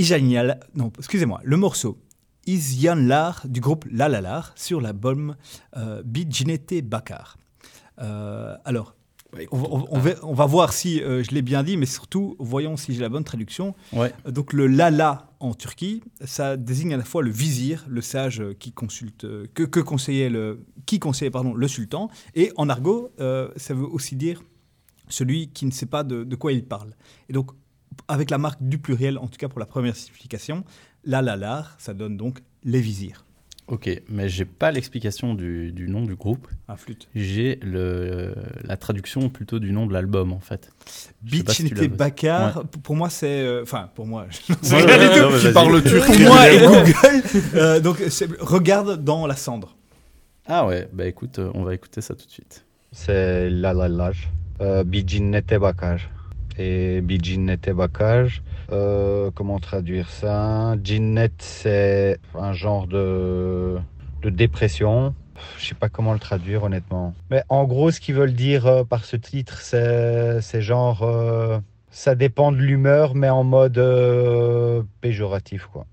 Ijanial, non, excusez-moi, le morceau Isyanlar du groupe Lalalar sur l'album euh, Bijinete Bakar. Euh, alors, on, va- on- on va, on va voir si euh, je l'ai bien dit, mais surtout, voyons si j'ai la bonne traduction. Ouais. Euh, Donc, le Lala en Turquie, ça désigne à la fois le vizir, le sage qui consulte, que, que conseillait le, qui conseillait pardon, le sultan, et en argot, euh, ça veut aussi dire celui qui ne sait pas de, de quoi il parle. Et donc, avec la marque du pluriel, en tout cas pour la première signification, la la lar, ça donne donc les visirs. Ok, mais j'ai pas l'explication du, du nom du groupe. Un flûte. J'ai le la traduction plutôt du nom de l'album en fait. Pas si Bakar, Ouais. pour moi c'est... euh, Enfin, pour moi... je- Ouais, ouais, ouais, non, mais Qui parle turc. pour moi et Google. euh, donc, regarde dans la cendre. Ah ouais, bah écoute, euh, on va écouter ça tout de suite. C'est lalalar. Euh, Bicinete bakar. Et bicinete bakar, euh, comment traduire ça? Jinnet, c'est un genre de, de dépression. Je sais pas comment le traduire honnêtement. Mais en gros, ce qu'ils veulent dire euh, par ce titre, c'est c'est genre. euh, ça dépend de l'humeur, mais en mode euh, péjoratif, quoi.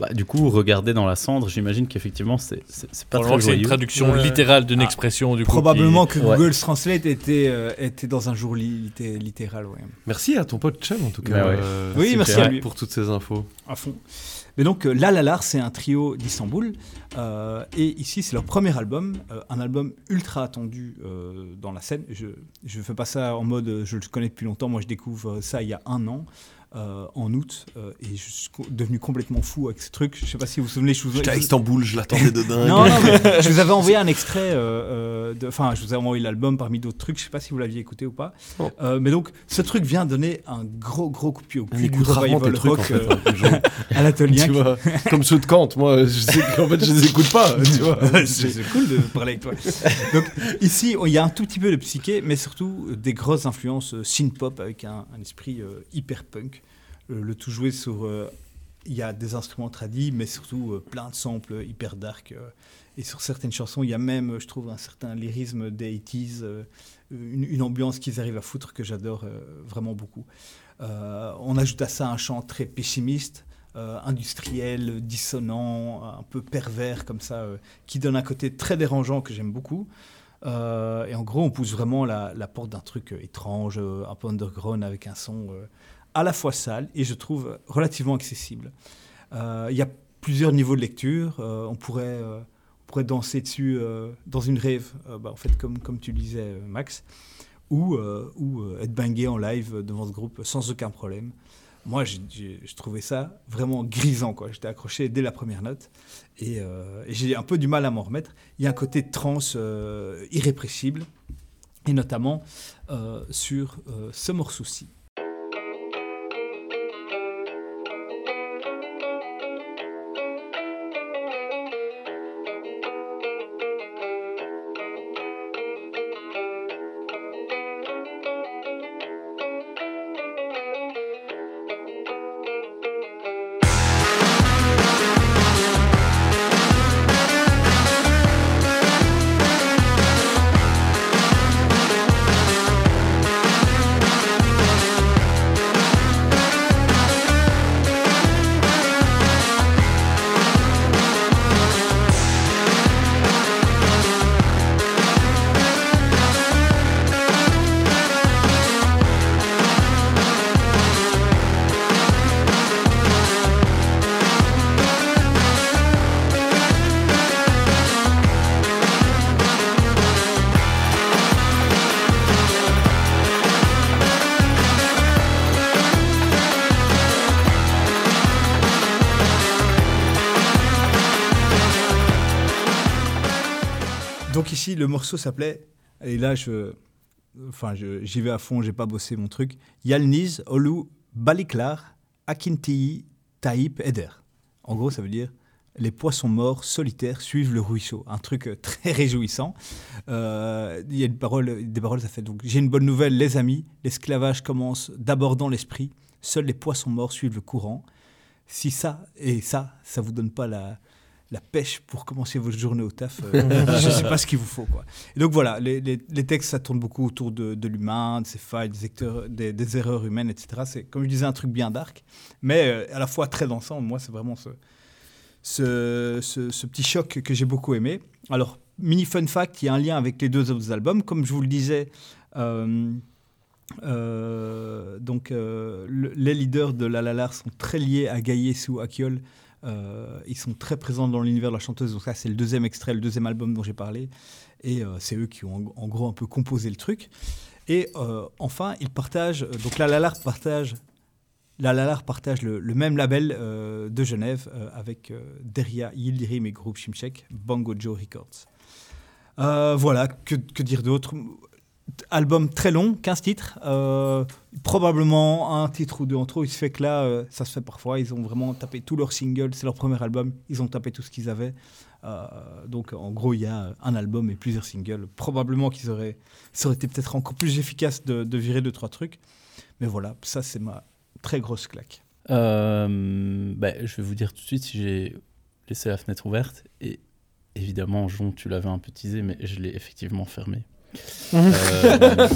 Bah, du coup, regarder dans la cendre, j'imagine qu'effectivement c'est c'est c'est pas très que c'est une traduction littérale d'une Ah, expression du coup. Probablement que Ouais. Google Translate était, euh, était dans un jour li- litté- littéral, ouais. Merci à ton pote Chem en tout cas. Ouais, ouais. euh, Oui, merci à lui. Pour toutes ces infos. à fond. Mais donc, euh, La La Lar, c'est un trio d'Istanbul. euh, et ici, c'est leur premier album, euh, un album ultra attendu euh, dans la scène. Je ne fais pas ça en mode je le connais depuis longtemps. Moi, je découvre ça il y a un an, euh, en août. euh, et je suis co- devenu complètement fou avec ce truc. Je ne sais pas si vous vous souvenez. Je vous, J'étais à Istanbul, je l'attendais de dingue. non, non, mais je vous avais envoyé un extrait, euh, enfin, je vous ai envoyé l'album parmi d'autres trucs, je sais pas si vous l'aviez écouté ou pas. Euh, mais donc, ce truc vient donner un gros, gros coup de pied au cul du revival trucs en rock fait. hein, à l'atelier. comme ceux de Kant, moi, je sais qu'en fait, je les écoute pas, tu vois. c'est cool de parler avec toi. Donc ici, il y a un tout petit peu de psyché, mais surtout des grosses influences synth-pop avec un, un esprit hyper punk. Euh, le tout joué sur... euh, il y a des instruments tradis, mais surtout euh, plein de samples hyper dark. et sur certaines chansons, il y a même, je trouve, un certain lyrisme des 80s, euh, une, ambiance qu'ils arrivent à foutre que j'adore vraiment beaucoup. On ajoute à ça un chant très pessimiste, industriel, dissonant, un peu pervers comme ça, qui donne un côté très dérangeant que j'aime beaucoup. Et en gros, on pousse vraiment la, porte d'un truc étrange, un peu underground, avec un son à la fois sale et je trouve relativement accessible. Euh, Il y a plusieurs niveaux de lecture. Euh, on, pourrait, euh, on pourrait danser dessus dans une rêve, bah, en fait, comme, tu le disais, Max, ou, être bangé en live devant ce groupe sans aucun problème. Moi, je trouvais ça vraiment grisant. J'étais accroché dès la première note et, et j'ai un peu du mal à m'en remettre. Il y a un côté trans irrépressible, et notamment sur ce morceau-ci. Le morceau s'appelait, et là, je, enfin, j'y vais à fond, j'ai pas bossé mon truc. Yalniz Olu Baliklar Akinti Taïp Eder. En gros, ça veut dire les poissons morts solitaires suivent le ruisseau. Un truc euh, très réjouissant. Euh, Il y a des paroles, ça fait donc J'ai une bonne nouvelle, les amis. L'esclavage commence d'abord dans l'esprit. Seuls les poissons morts suivent le courant. Si ça et ça, ça vous donne pas la, la pêche pour commencer votre journée au taf, euh, je sais pas ce qu'il vous faut. Quoi. Et donc voilà, les, les- les textes, ça tourne beaucoup autour de, de l'humain, de ses failles, des, acteurs- des- des erreurs humaines, etc. C'est, comme je disais, un truc bien dark, mais euh, à la fois très dansant. Moi, c'est vraiment ce, ce, ce- ce petit choc que j'ai beaucoup aimé. Alors, mini fun fact, il y a un lien avec les deux autres albums. Comme je vous le disais, euh, euh, donc, euh, le- les leaders de La La sont très liés à Gaïa sous Akiol. Euh, ils sont très présents dans l'univers de la chanteuse. Donc ça, c'est le deuxième extrait, le deuxième album dont j'ai parlé. Et euh, c'est eux qui ont en, gros un peu composé le truc. Et euh, enfin, ils partagent, donc la Lalar partage, la partage le, même label de Genève avec euh, Deria Yildirim et groupe Shimshek, Bango Joe Records. Voilà, que dire d'autre? Album très long, 15 titres, euh, probablement un titre ou deux en trop. Il se fait que là, euh, ça se fait parfois. Ils ont vraiment tapé tous leurs singles, c'est leur premier album. Ils ont tapé tout ce qu'ils avaient. Euh, donc en gros, il y a un album et plusieurs singles. Probablement qu'ils auraient, ça aurait été peut-être encore plus efficace de, virer deux trois trucs. Mais voilà, ça c'est ma très grosse claque. Bah, je vais vous dire tout de suite si j'ai laissé la fenêtre ouverte. Et évidemment, Jon, tu l'avais un peu teasé, mais je l'ai effectivement fermé. Euh,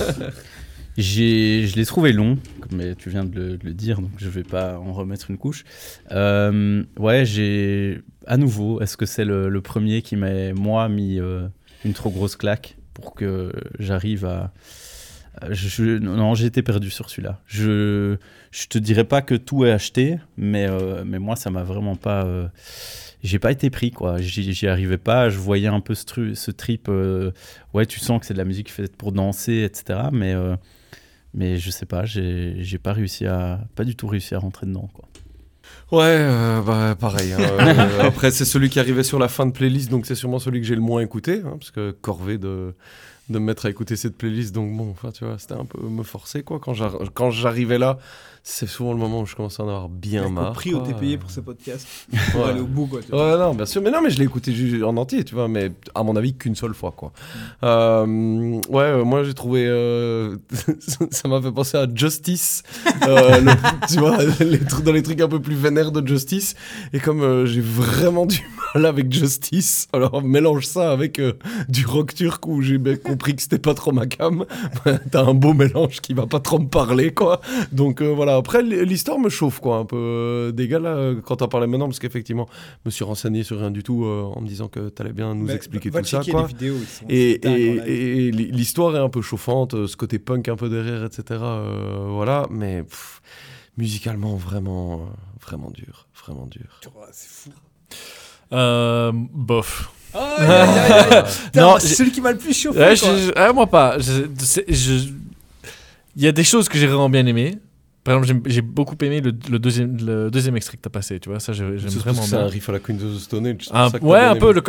je l'ai trouvé long, mais tu viens de le, dire, donc je vais pas en remettre une couche. Euh, ouais, j'ai à nouveau, est-ce que c'est le, le premier qui m'a, moi, mis euh, une trop grosse claque pour que j'arrive à. Euh, je- non, j'ai été perdu sur celui-là. Je, je te dirais pas que tout est acheté, mais, euh, mais moi, ça m'a vraiment pas. euh, j'ai pas été pris, quoi. J'y arrivais pas. Je voyais un peu ce, tru- ce trip. euh, ouais, tu sens que c'est de la musique faite pour danser, etc. Mais, mais je sais pas, j'ai j'ai pas réussi à. Pas du tout réussi à rentrer dedans, quoi. Ouais, euh, bah, pareil. hein. Euh, après, c'est celui qui arrivait sur la fin de playlist, donc c'est sûrement celui que j'ai le moins écouté, hein, parce que corvée de, de me mettre à écouter cette playlist, donc bon, enfin, tu vois, c'était un peu me forcer, quoi. Quand j'ar- quand j'arrivais là, c'est souvent le moment où je commençais à en avoir bien marre. où quoi. t'es payé pour ce podcast pour Ouais. aller au bout quoi. tu vois. Ouais, non, bien sûr. Mais non, mais je l'ai écouté en entier, tu vois, mais à mon avis qu'une seule fois, quoi. Euh, ouais, euh, moi j'ai trouvé. euh, ça m'a fait penser à Justice. le- tu vois, les dans les trucs un peu plus vénères de Justice. Et comme j'ai vraiment du mal avec Justice, alors mélange ça avec du rock turc où j'ai bien compris que c'était pas trop ma cam. T'as un beau mélange qui va pas trop me parler, quoi. Donc voilà, après l'histoire me chauffe, quoi, un peu. Euh, des gars là, euh, quand t'en parlais maintenant, parce qu'effectivement, je me suis renseigné sur rien du tout euh, en me disant que t'allais bien nous expliquer tout ça, quoi. vidéos, Et, l'histoire est un peu chauffante, ce côté punk un peu derrière, etc. euh, voilà, mais pff, musicalement, vraiment, euh, vraiment dur, vraiment dur. C'est fou. Euh, bof. Aïe. Putain, non, celui qui m'a le plus chauffé, Ouais, quoi. je- je- ah, moi pas. Je- c'est- je- Il y a des choses que j'ai vraiment bien aimées. Par exemple, j'ai beaucoup aimé le, le deuxième, le deuxième extrait que tu as passé. Tu vois, ça, j'ai- j'aime vraiment c'est un riff à la Queen of the Stone Age. Un- ça t'as ouais, un peu. le-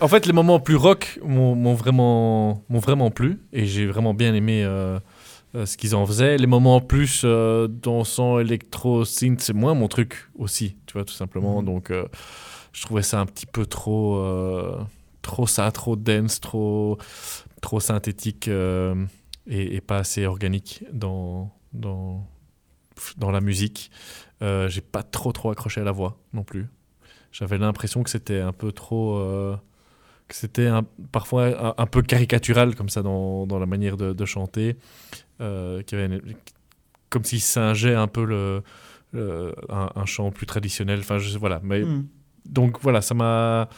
en fait, les moments plus rock m'ont vraiment, vraiment plu et j'ai vraiment bien aimé euh, euh, ce qu'ils en faisaient. Les moments plus euh, dansant, électro, synth, c'est moins mon truc aussi, tu vois, tout simplement. Donc, euh, je trouvais ça un petit peu trop, trop ça, trop dense, trop, trop synthétique et, et pas assez organique dans, dans, dans la musique. Euh, j'ai pas trop trop accroché à la voix non plus. J'avais l'impression que c'était un peu trop. euh, que c'était un- parfois un, un peu caricatural comme ça dans, dans la manière de, de chanter. euh, qu'il y avait une- comme s'il singeait un peu le, le- un, un chant plus traditionnel. Enfin, je, voilà. Mais, Mm. Donc voilà, ça m'a.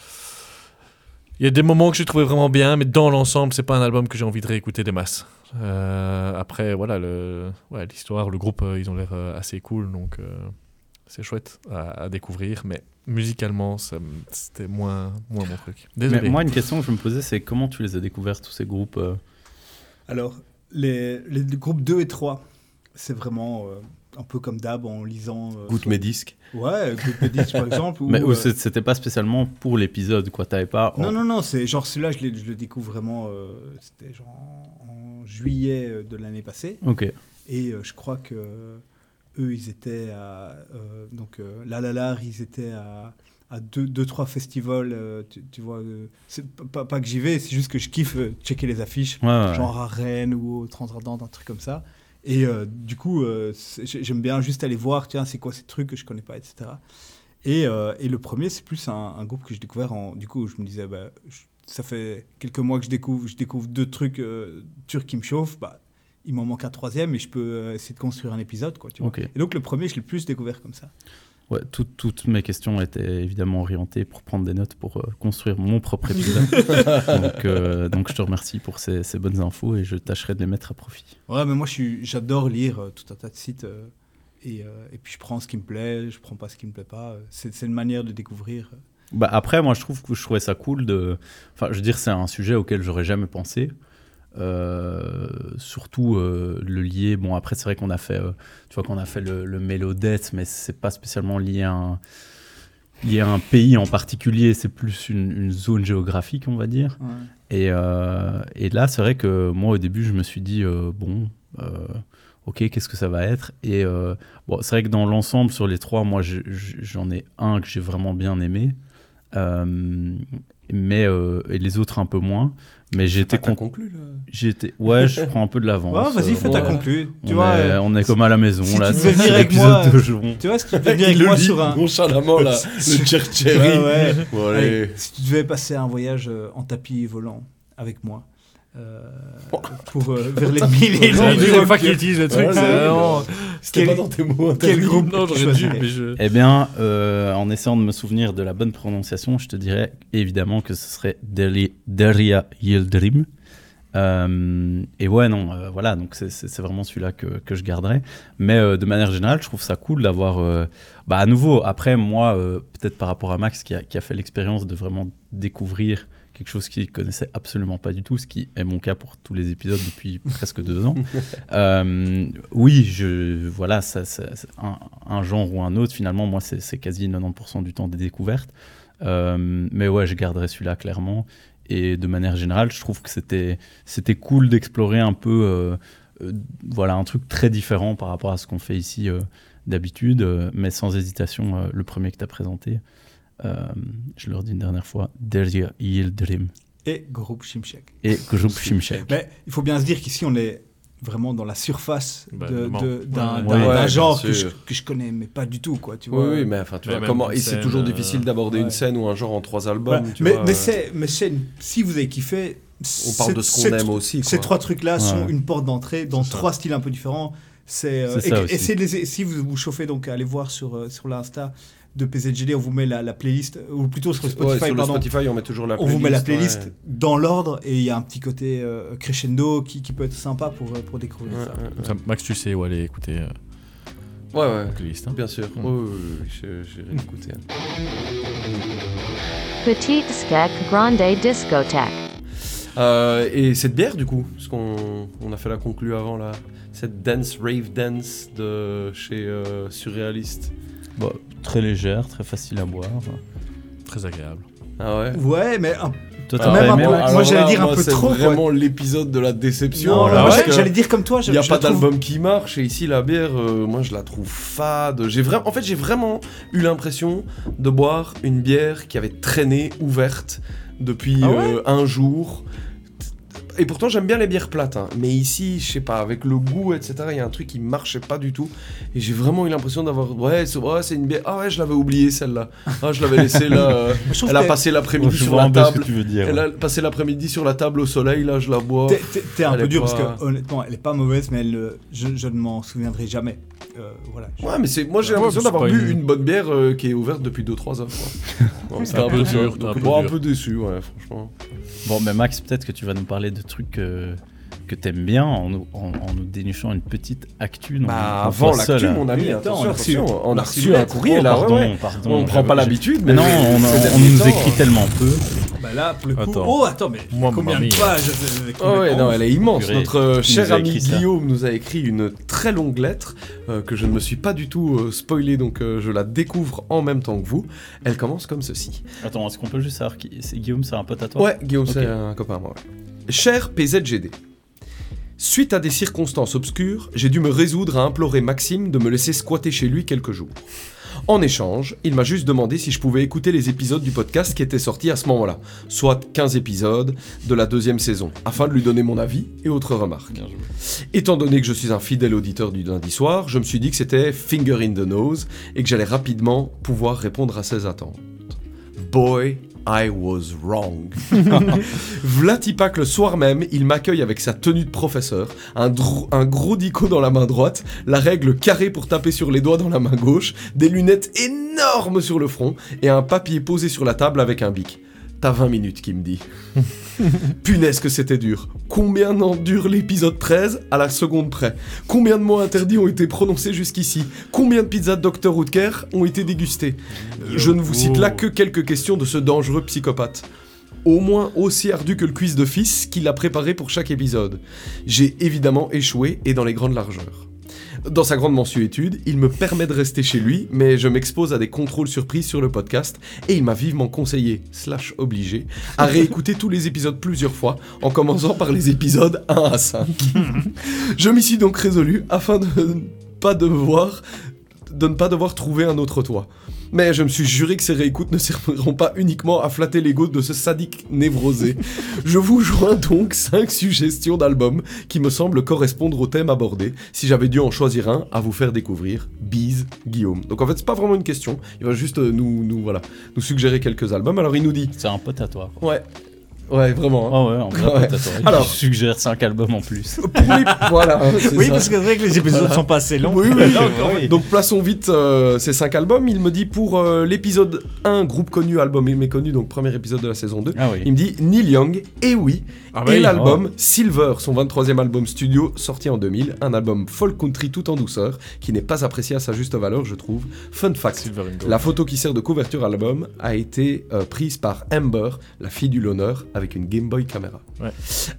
Il y a des moments que j'ai trouvé vraiment bien, mais dans l'ensemble, c'est pas un album que j'ai envie de réécouter des masses. Euh, après, voilà, le, ouais, l'histoire, le groupe, euh, ils ont l'air euh, assez cool, donc euh, c'est chouette à, à découvrir, mais musicalement, c'était moins, moins mon truc. Désolé. Mais moi, une question que je me posais, c'est comment tu les as découverts, tous ces groupes euh? Alors, les, les groupes 2 et 3, c'est vraiment euh, un peu comme d'hab en lisant. euh, Goûte mes disques. Ouais, Goûte mes disques par exemple. Mais euh, c'était pas spécialement pour l'épisode, quoi. T'avais pas. Non, non, non, c'est genre celui-là, je, le découvre vraiment. euh, C'était genre en, en juillet euh, de l'année passée. Ok. Et je crois que eux, ils étaient à. donc, La La La, ils étaient à. À deux, deux, trois festivals, euh, tu, tu vois. euh, c'est pas- pas, que j'y vais, c'est juste que je kiffe euh, checker les affiches, Ouais, ouais, genre à Rennes ou au Transardente, un truc comme ça. Et euh, du coup, euh, j'aime bien juste aller voir, tiens, c'est quoi ces trucs que je connais pas, etc. Et, euh, et le premier, c'est plus un, un groupe que j'ai découvert en. Du coup, je me disais, bah, je- ça fait quelques mois que je découvre, je découvre deux trucs turcs qui me chauffent. Bah, il m'en manque un troisième et je peux essayer de construire un épisode, quoi. Tu vois. Et donc, le premier, je l'ai plus découvert comme ça. Ouais, tout- toutes mes questions étaient évidemment orientées pour prendre des notes pour euh, construire mon propre épisode. donc, euh, donc je te remercie pour ces, ces bonnes infos et je tâcherai de les mettre à profit. Ouais, mais moi, j'adore lire euh, tout un tas de sites. euh, et, euh, et puis, je prends ce qui me plaît, je prends pas ce qui me plaît pas. C'est une manière de découvrir. Bah après, moi, je trouve que je trouvais ça cool de. Enfin, je veux dire, c'est un sujet auquel j'aurais jamais pensé. Euh, surtout euh, le lier. Bon, après, c'est vrai qu'on a fait, euh, tu vois, qu'on a fait le, le Mélodette, mais c'est pas spécialement lié à un, lié à un pays en particulier. C'est plus une, une zone géographique, on va dire. Ouais. Et, et là, c'est vrai que moi, au début, je me suis dit, bon, ok, qu'est-ce que ça va être? Et euh, bon, c'est vrai que dans l'ensemble, sur les trois, moi, je- je- j'en ai un que j'ai vraiment bien aimé, euh, mais euh, et les autres un peu moins. Mais t'as con- conclu, été, ouais, je prends un peu de l'avance. Ouais, vas-y, Euh, fais ta ouais. conclue. Tu on, vois, est, euh, on est comme à la maison si là. tu devais c'est venir avec l'épisode moi, de tu vois, si tu devais venir avec le moi sur un. nonchalamment, là. Le cherry. Ouais, ouais. Bon, Allez, allez. si tu devais passer un voyage euh, en tapis volant avec moi. Euh, pour euh, vers les deuxième jours fois que- qu'il utilise le truc. Ouais, c'est ouais, vraiment- C'était Quel- pas dans tes mots. Quel groupe Non, j'aurais dû, mais je. Eh bien, euh, en essayant de me souvenir de la bonne prononciation, je te dirais évidemment que ce serait Deli- Deria Yildirim. Euh, et ouais, non, euh, voilà, donc c'est- vraiment celui-là que, que je garderai. Mais euh, de manière générale, je trouve ça cool d'avoir. euh, bah, à nouveau, après, moi, euh, peut-être par rapport à Max qui a, qui a fait l'expérience de vraiment découvrir quelque chose qu'il connaissait absolument pas du tout, ce qui est mon cas pour tous les épisodes depuis presque deux ans. Euh, oui, je, voilà, un, genre ou un autre, finalement, moi, c'est quasi 90% du temps des découvertes. Euh, mais ouais, je garderai celui-là clairement. Et de manière générale, je trouve que c'était cool d'explorer un peu, euh, voilà, un truc très différent par rapport à ce qu'on fait ici d'habitude, mais sans hésitation, le premier que tu as présenté, je le redis une dernière fois, Derya Yildirim Et groupe Shimshek. et Group Shimshek. Mais il faut bien se dire qu'ici, on est vraiment dans la surface Bah, de- vraiment. de- d'un Ouais, ouais, genre que je, sûr. que je connais, mais pas du tout, quoi. Tu Oui, vois. oui, mais enfin, tu Mais vois, comment. c'est toujours euh, difficile d'aborder ouais. une scène ou un genre en trois albums. Voilà. tu mais, vois, mais euh, c'est, mais c'est une- si vous avez kiffé, On parle de ce qu'on aime aussi. Ces trois trucs-là sont Ouais. une porte d'entrée dans trois styles un peu différents. C'est, euh, C'est et- ça et aussi. essayez de les- si vous vous chauffez, donc allez voir sur, euh, sur l'Insta de PZGD, on vous met la, la playlist, ou plutôt sur le Ouais, Spotify, sur le pardon. Spotify, on met toujours la on playlist. vous met la playlist ouais. dans l'ordre et il y a un petit côté euh, crescendo qui, qui peut être sympa pour, euh, pour découvrir Ouais, ça. ouais, ouais. Ça, Max, tu sais où aller écouter euh, Ouais, ouais. la playlist. hein. Bien sûr. Mm. Oui, je- j'irai écouter. Petite Skek Grande Discothèque. Euh, et cette bière, du coup, parce qu'on on a fait la conclue avant, là, cette dance, rave dance de chez euh, Surréaliste. Bon, très légère, très facile à boire. Très agréable. Ah ouais Ouais, mais un- Toi, Ah t'as même pas un aimé, peu- Max moi, j'allais dire un peu c'est trop, quoi. vraiment l'épisode de la déception. non, là, j'allais dire comme toi. Il n'y a je pas trouve- d'album qui marche et ici la bière, euh, moi je la trouve fade. J'ai vraiment, en fait j'ai vraiment eu l'impression de boire une bière qui avait traîné ouverte depuis Ah ouais euh, un jour. Et pourtant j'aime bien les bières plates, hein. mais ici je sais pas, avec le goût etc, il y a un truc qui marchait pas du tout. Et j'ai vraiment eu l'impression d'avoir, ouais c'est ouais, une bière, ah ouais je l'avais oublié celle-là, ah je l'avais laissée là. euh, Elle a passé l'après-midi sur la table. que tu veux dire. Elle ouais. a passé l'après-midi sur la table au soleil, là je la bois. T'es- un Elle peu dur pas- parce que honnêtement, elle est pas mauvaise, mais elle, euh, je, je ne m'en souviendrai jamais. Euh, voilà. Ouais, mais c'est moi j'ai l'impression d'avoir bu une- une bonne bière euh, qui est ouverte depuis 2-3 heures. quoi. Bon, C'était un un peu dur, un donc, peu bon, un dur. peu déçu, ouais, franchement. Bon, mais Max, peut-être que tu vas nous parler de trucs euh, que t'aimes bien en nous, en, en nous dénichant une petite actu. non, Bah, avant pas l'actu, seul, mon ami, Oui, attends, attention, on a reçu- attention, on a on a reçu reçu un courrier Oh, là, pardon, ouais, ouais. pardon. On ne prend pas l'habitude, Mais non, on, nous temps, écrit hein. tellement peu. Bah là, pour le coup. Attends. Oh, attends, mais Moi, combien de pages euh, Oh ouais, non, elle est immense. Purée, Notre euh, cher ami Guillaume nous a écrit une très longue lettre euh, que je ne me suis pas du tout euh, spoilée, donc euh, je la découvre en même temps que vous. Elle commence comme ceci. Attends, est-ce qu'on peut juste savoir qui c'est Guillaume, c'est un pote à toi? Ouais, Guillaume, c'est un copain à moi. ouais. Cher PZGD, suite à des circonstances obscures, j'ai dû me résoudre à implorer Maxime de me laisser squatter chez lui quelques jours. En échange, il m'a juste demandé si je pouvais écouter les épisodes du podcast qui étaient sortis à ce moment-là, soit 15 épisodes de la deuxième saison, afin de lui donner mon avis et autres remarques. Bien joué. Étant donné que je suis un fidèle auditeur du lundi soir, je me suis dit que c'était finger in the nose et que j'allais rapidement pouvoir répondre à ses attentes. Boy, I was wrong. Vlatipak le soir même, il m'accueille avec sa tenue de professeur, un, gros dico dans la main droite, la règle carrée pour taper sur les doigts dans la main gauche, des lunettes énormes sur le front et un papier posé sur la table avec un bic. T'as 20 minutes, qui me dit. Punaise que c'était dur. Combien en dure l'épisode 13 à la seconde près? Combien de mots interdits ont été prononcés jusqu'ici? Combien de pizzas de Dr. Woodker ont été dégustées? Je ne vous cite là que quelques questions de ce dangereux psychopathe. au moins aussi ardu que le quiz de fils qu'il a préparé pour chaque épisode. J'ai évidemment échoué et dans les grandes largeurs. Dans sa grande mensuétude, il me permet de rester chez lui, mais je m'expose à des contrôles surprises sur le podcast et il m'a vivement conseillé, slash obligé, à réécouter tous les épisodes plusieurs fois, en commençant par les épisodes 1 à 5. je m'y suis donc résolu afin de ne pas devoir de ne pas devoir trouver un autre toit. Mais je me suis juré que ces réécoutes ne serviront pas uniquement à flatter l'ego de ce sadique névrosé. je vous joins donc 5 suggestions d'albums qui me semblent correspondre au thème abordé. Si j'avais dû en choisir un à vous faire découvrir, bise Guillaume. Donc en fait, c'est pas vraiment une question. Il va juste nous, nous, voilà, nous suggérer quelques albums. Alors il nous dit. C'est un pote à toi. Ouais. Ouais, vraiment. hein. Ah ouais, en vrai, Ouais. Alors- je suggère 5 albums en plus. Pour les- voilà. c'est Oui, ça. parce que c'est vrai que les épisodes sont pas assez longs. Oui, oui, Donc, oui. Donc plaçons vite euh, ces cinq albums. Il me dit pour euh, l'épisode 1, groupe connu, album méconnu, donc premier épisode de la saison 2. Ah oui. Il me dit Neil Young, et oui, Ah et oui. l'album Silver, son 23e album studio sorti en 2000, un album folk country tout en douceur, qui n'est pas apprécié à sa juste valeur, je trouve. Fun fact, Silver and Gold. la photo qui sert de couverture à l'album a été euh, prise par Amber, la fille du l'honneur, avec une Game Boy caméra. Ouais.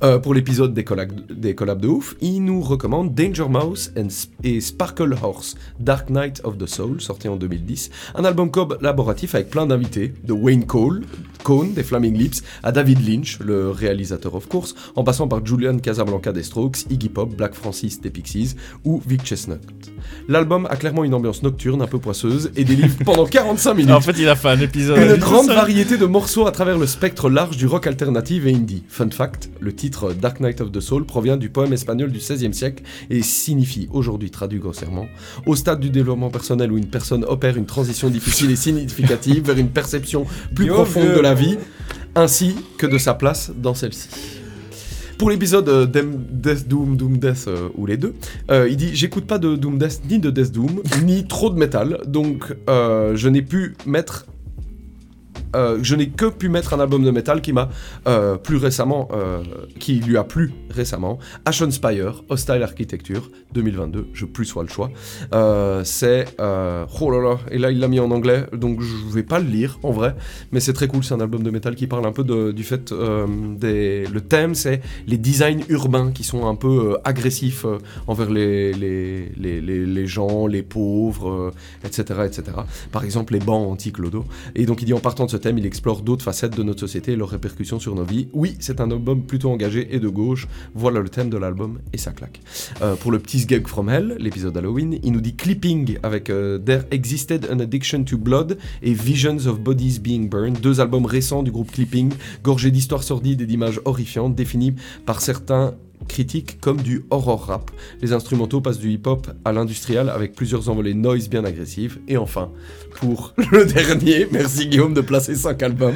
Euh, pour l'épisode des, collab- des collabs de ouf, il nous recommande Danger Mouse and Sp- et Sparkle Horse, Dark Knight of the Soul, sorti en 2010. Un album collaboratif avec plein d'invités, de Wayne Cole, Cohn des Flaming Lips, à David Lynch, le réalisateur of course, en passant par Julian Casablanca des Strokes, Iggy Pop, Black Francis des Pixies ou Vic Chestnut. L'album a clairement une ambiance nocturne un peu poisseuse et délivre pendant 45 minutes En fait, il a fait un épisode. une grande variété de morceaux à travers le spectre large du rock alternatif et indie. Fun fact, le titre Dark Knight of the Soul provient du poème espagnol du XVIe siècle et signifie, aujourd'hui traduit grossièrement, au stade du développement personnel où une personne opère une transition difficile et significative vers une perception plus Yo, profonde vieux. de la vie, ainsi que de sa place dans celle-ci. Pour l'épisode euh, Death Doom, Doom Death euh, ou les deux, euh, il dit J'écoute pas de Doom Death ni de Death Doom, ni trop de métal, donc je n'ai pu mettre. Euh, je n'ai que pu mettre un album de métal qui m'a euh, plus récemment, euh, qui lui a plu récemment, Ashen Spire, Hostile Architecture, 2022, je plus sois le choix. C'est, oh là là, et là il l'a mis en anglais, donc je vais pas le lire en vrai, mais c'est très cool, c'est un album de métal qui parle un peu du fait des, le thème, c'est les designs urbains qui sont un peu agressifs envers les, les, les, les, les gens, les pauvres, etc., etc. Par exemple, les bancs anti-clodo. Et donc, il dit en partant de ce thème, il explore d'autres facettes de notre société et leurs répercussions sur nos vies. Oui, c'est un album plutôt engagé et de gauche. Voilà le thème de l'album et ça claque. Euh, pour le petit Gag from Hell, l'épisode Halloween, il nous dit Clipping avec euh, There Existed an Addiction to Blood et Visions of Bodies Being Burned, deux albums récents du groupe Clipping, gorgés d'histoires sordides et d'images horrifiantes, définis par certains critiques comme du horror rap. Les instrumentaux passent du hip-hop à l'industrial avec plusieurs envolées noise bien agressives. Et enfin, pour le dernier, merci Guillaume de placer 5 albums.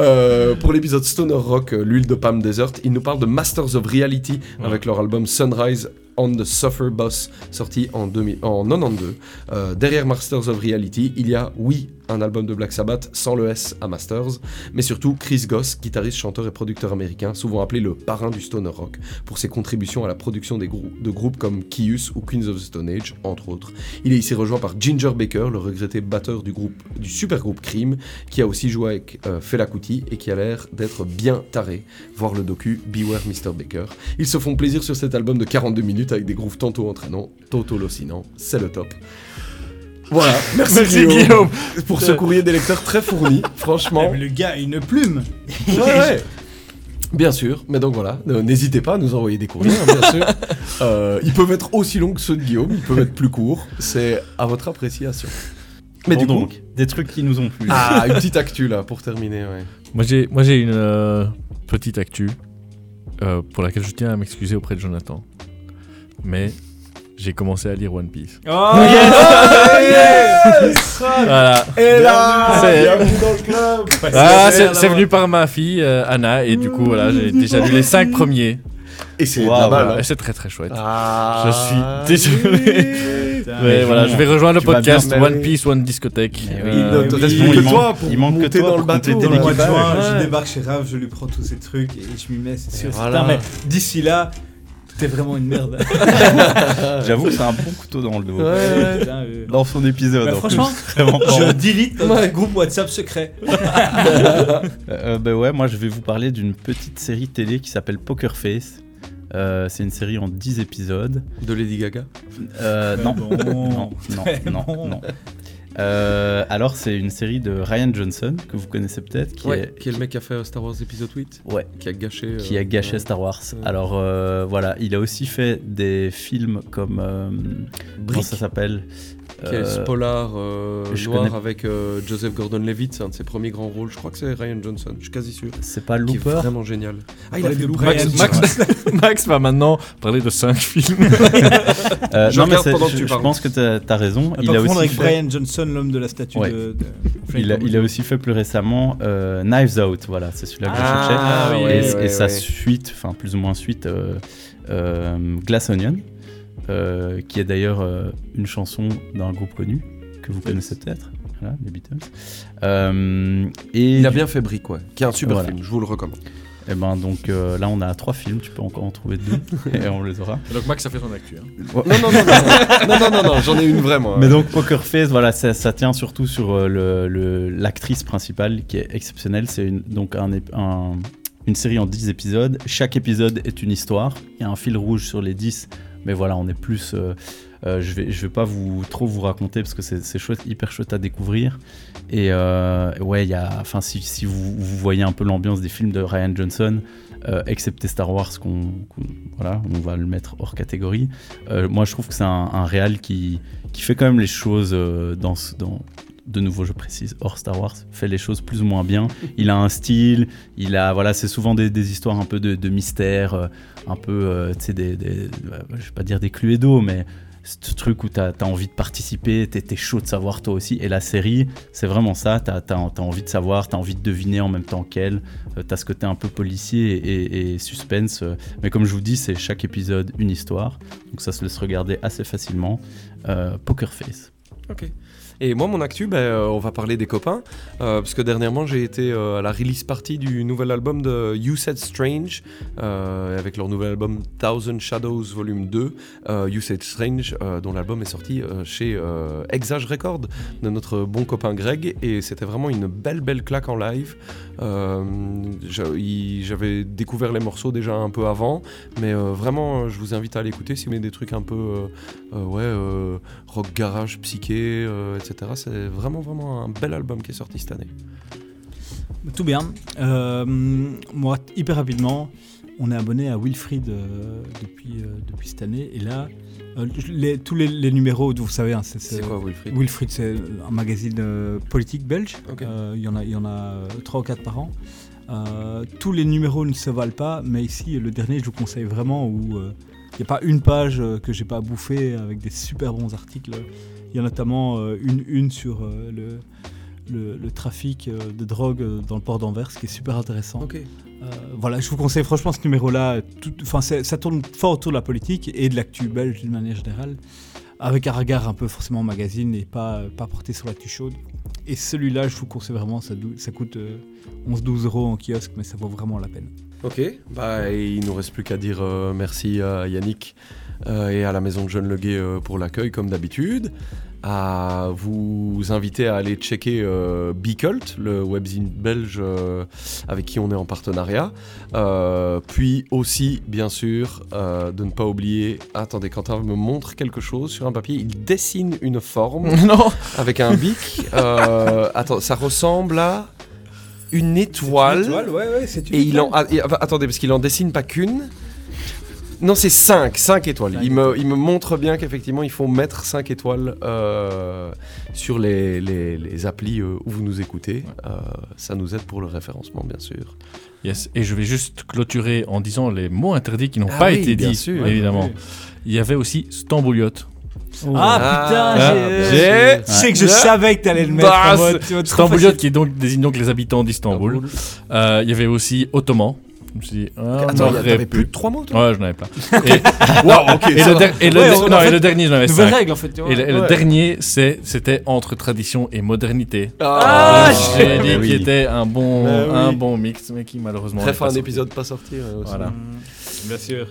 Euh, pour l'épisode Stoner Rock, euh, l'huile de Palm Desert, il nous parle de Masters of Reality avec leur album Sunrise on the Suffer Boss, sorti en, 2000 en 92. Euh, derrière Masters of Reality, il y a, oui, un album de Black Sabbath sans le S à Masters, mais surtout Chris Goss, guitariste, chanteur et producteur américain, souvent appelé le parrain du stoner rock, pour ses contributions à la production des de groupes comme Kius ou Queens of the Stone Age, entre autres. Il est ici rejoint par Ginger Baker, le regretté batteur du groupe du super groupe Cream, qui a aussi joué avec euh, Fela Kuti et qui a l'air d'être bien taré. Voir le docu Beware Mr. Baker. Ils se font plaisir sur cet album de 42 minutes avec des grooves tantôt entraînants, tantôt hallucinants. C'est le top. Voilà, merci, Merci, Guillaume, Guillaume. pour ce courrier des lecteurs très fourni, franchement. Mais le gars a une plume. Ouais, ouais. Bien sûr, mais donc voilà, euh, n'hésitez pas à nous envoyer des courriers, hein, bien sûr. Euh, ils peuvent être aussi longs que ceux de Guillaume, ils peuvent être plus courts, c'est à votre appréciation. Mais Bon du coup, des trucs qui nous ont plu. ah, une petite actu là pour terminer. Ouais. Moi j'ai, moi j'ai une euh, petite actu euh, pour laquelle je tiens à m'excuser auprès de Jonathan. Mais j'ai commencé à lire One Piece. Oh Voilà. Et là, C'est- bienvenue dans le club. Ah, c'est, venu par ma fille euh, Anna et du coup voilà j'ai déjà lu les cinq premiers. Et c'est balle. voilà. Et c'est très très chouette. Ah, je suis désolé. Mais voilà, je vais rejoindre le podcast One. Piece One Discothèque. Il Euh, te oui, il que manque- toi pour il manque que monter toi dans pour le bateau. Ouais. je débarque chez Rav, je lui prends tous ces trucs et je m'y mets, c'est sûr. D'ici là, T'es vraiment une merde. J'avoue que c'est un bon couteau dans le dos. Ouais. Putain, euh, Dans son épisode. bah, en plus. franchement, Vraiment pas je delete notre Ouais. groupe WhatsApp secret. Euh, bah ouais, moi je vais vous parler d'une petite série télé qui s'appelle Poker Face. Euh, c'est une série en 10 épisodes. De Lady Gaga? Euh, Très non. bon. non, non, non, non. Euh, alors c'est une série de Ryan Johnson que vous connaissez peut-être, qui, Ouais, est, qui est le mec qui a fait euh, Star Wars épisode 8. ouais, Qui a gâché. euh, qui a gâché ouais. Star Wars. Ouais. Alors euh, voilà, il a aussi fait des films comme comment ça s'appelle? Qui est Euh, ce polar euh, je noir connais- avec euh, Joseph Gordon-Levitt, c'est un de ses premiers grands rôles. Je crois que c'est Ryan Johnson, je suis quasi sûr. C'est pas Qui est Looper vraiment génial. Ah, il a fait Looper. Max, Max, Max va maintenant parler de 5 films. Euh, Je non mais regarde c'est- pendant que je, tu je pense que t'as as raison. On Il a aussi avec fait, Brian Johnson, l'homme de la statue Ouais. de, de il a, il a aussi fait plus récemment euh, Knives Out. Voilà, c'est celui-là que je cherchais. Ah, oui, et, ouais, et ouais, sa suite, enfin plus ou moins suite, euh, euh, Glass Onion, euh, qui est d'ailleurs euh, une chanson d'un groupe connu que vous connaissez peut-être, voilà, les Beatles. Euh, et Il a bien fait Brick, ouais. Qui est un super Voilà. film, je vous le recommande. Et ben donc euh, là on a trois films, tu peux encore en trouver deux et on les aura. Donc Max a fait son actu. hein. Non, non, non, non, non, non, non, non, j'en ai une vraiment. Mais donc Poker Face, voilà, ça, ça tient surtout sur le- le- l'actrice principale qui est exceptionnelle. C'est donc un, ép- un- une série en 10 épisodes. Chaque épisode est une histoire. Il y a un fil rouge sur les 10, mais voilà, on est plus. euh, euh, je vais, je vais pas vous trop vous raconter parce que c'est chouette, hyper chouette à découvrir. Et euh, ouais, il y a, enfin, si, si vous, vous voyez un peu l'ambiance des films de Ryan Johnson, excepté Star Wars, qu'on, voilà, on va le mettre hors catégorie. Moi, je trouve que c'est un, un réal qui, qui fait quand même les choses dans, dans, de nouveau, je précise, hors Star Wars, fait les choses plus ou moins bien. Il a un style, il a, voilà, c'est souvent des, histoires un peu de, mystère, euh, un peu, euh, tu sais, des, euh, je vais pas dire des cluedos, mais ce truc où tu as, envie de participer, tu es, chaud de savoir toi aussi. Et la série, c'est vraiment ça, tu as, envie de savoir, tu as envie de deviner en même temps qu'elle. tu as ce côté un peu policier et, et suspense. euh, Mais comme je vous dis, c'est chaque épisode une histoire. Donc ça se laisse regarder assez facilement. Euh, Poker Face. Ok. Et moi, mon actu, ben, euh, on va parler des copains, euh, parce que dernièrement, j'ai été euh, à la release party du nouvel album de You Said Strange, avec leur nouvel album Thousand Shadows Volume 2, euh, You Said Strange, dont l'album est sorti chez Exage Record, de notre bon copain Greg, et c'était vraiment une belle, belle claque en live. J'avais découvert les morceaux déjà un peu avant, mais vraiment, je vous invite à l'écouter si vous aimez des trucs un peu, ouais, rock garage, psyché, euh, etc. C'est vraiment, vraiment un bel album qui est sorti cette année. Tout bien. Euh, moi, hyper rapidement, on est abonné à Wilfried euh, depuis, euh, depuis cette année. Et là, les- tous les, les numéros, vous savez, hein, c'est quoi, Wilfried? Wilfried, c'est un magazine politique belge. Il y en a, y en a 3 ou 4 par an. Tous les numéros ne se valent pas, mais ici, le dernier, je vous conseille vraiment où il n'y a pas une page que j'ai pas bouffée avec des super bons articles. Il y a notamment euh, une, une sur euh, le, le, le trafic euh, de drogue dans le port d'Anvers, qui est super intéressant. Euh, voilà, je vous conseille franchement ce numéro-là. Enfin, ça tourne fort autour de la politique et de l'actu belge d'une manière générale, avec un regard un peu forcément magazine et pas, pas porté sur l'actu chaude. Et celui-là, je vous conseille vraiment, ça, coûte euh, 11-12 euros en kiosque, mais ça vaut vraiment la peine. Ok, bah, il nous reste plus qu'à dire euh, merci à Yannick euh, et à la Maison de Jeune Leguet euh, pour l'accueil comme d'habitude. À vous inviter à aller checker Bicult, le webzine belge avec qui on est en partenariat. Puis aussi, bien sûr, de ne pas oublier. Attendez, Quentin me montre quelque chose sur un papier. Il dessine une forme Non. avec un bic. Attends, ça ressemble à une étoile. ouais, ouais, c'est Et il en. et- ah, attendez, parce qu'il en dessine pas qu'une. Non, c'est 5, 5 étoiles. Cinq Il me, il me montre bien qu'effectivement, il faut mettre 5 étoiles euh, sur les, les, les applis euh, où vous nous écoutez. Euh, ça nous aide pour le référencement, bien sûr. Yes. Et je vais juste clôturer en disant les mots interdits qui n'ont Ah pas oui, été dits, sûr. évidemment. Oui. Il y avait aussi Stambouliot. Ah, putain, Ah, j'ai- j'ai- je sais que je savais que t'allais le mettre. Bah, tu qui est donc, désigne donc les habitants d'Istanbul. Euh, il y avait aussi Ottoman. Je me suis dit, ah, Attends, aurait t'avais pu. plus de 3 mots, toi Ouais, j'en avais plein. Et, Wow, le, va. der- et le Ouais, der- on a non, et fait le dernier, j'en avais Nouvelle 5. règle en fait, tu vois. Et le, et le Ouais. dernier, c'est- c'était entre tradition et modernité. Ah, J'ai Ah, dit oui. était un bon, Bah oui. un bon mix, mais qui malheureusement. Très fin pas un sorti. épisode pas sorti. ouais, aussi. Voilà. Mmh, Bien sûr.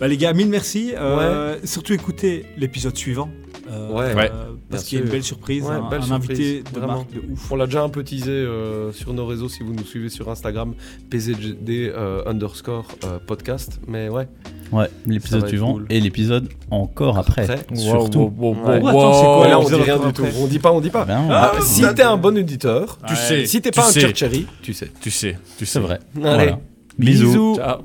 Bah, les gars, mille merci. Euh, Surtout écoutez l'épisode suivant. euh, Ouais. euh, Ouais. parce qu'il y a une belle surprise, Ouais, un, belle un surprise, invité de vraiment. marque de ouf. On l'a déjà un peu teasé euh, sur nos réseaux si vous nous suivez sur Instagram, PZD euh, underscore euh, podcast. Mais ouais. Ouais, l'épisode suivant cool. et l'épisode encore après. Après. Surtout. Wow, wow, wow, Ouais. wow. attends, là, on dit rien du tout. On dit pas, on dit pas. Ben, Ah, Ah, si t'es un bon auditeur, Tu sais, si t'es tu pas un sais. tu sais. Tu sais, tu sais. c'est vrai. Allez. Voilà. Bisous. Ciao.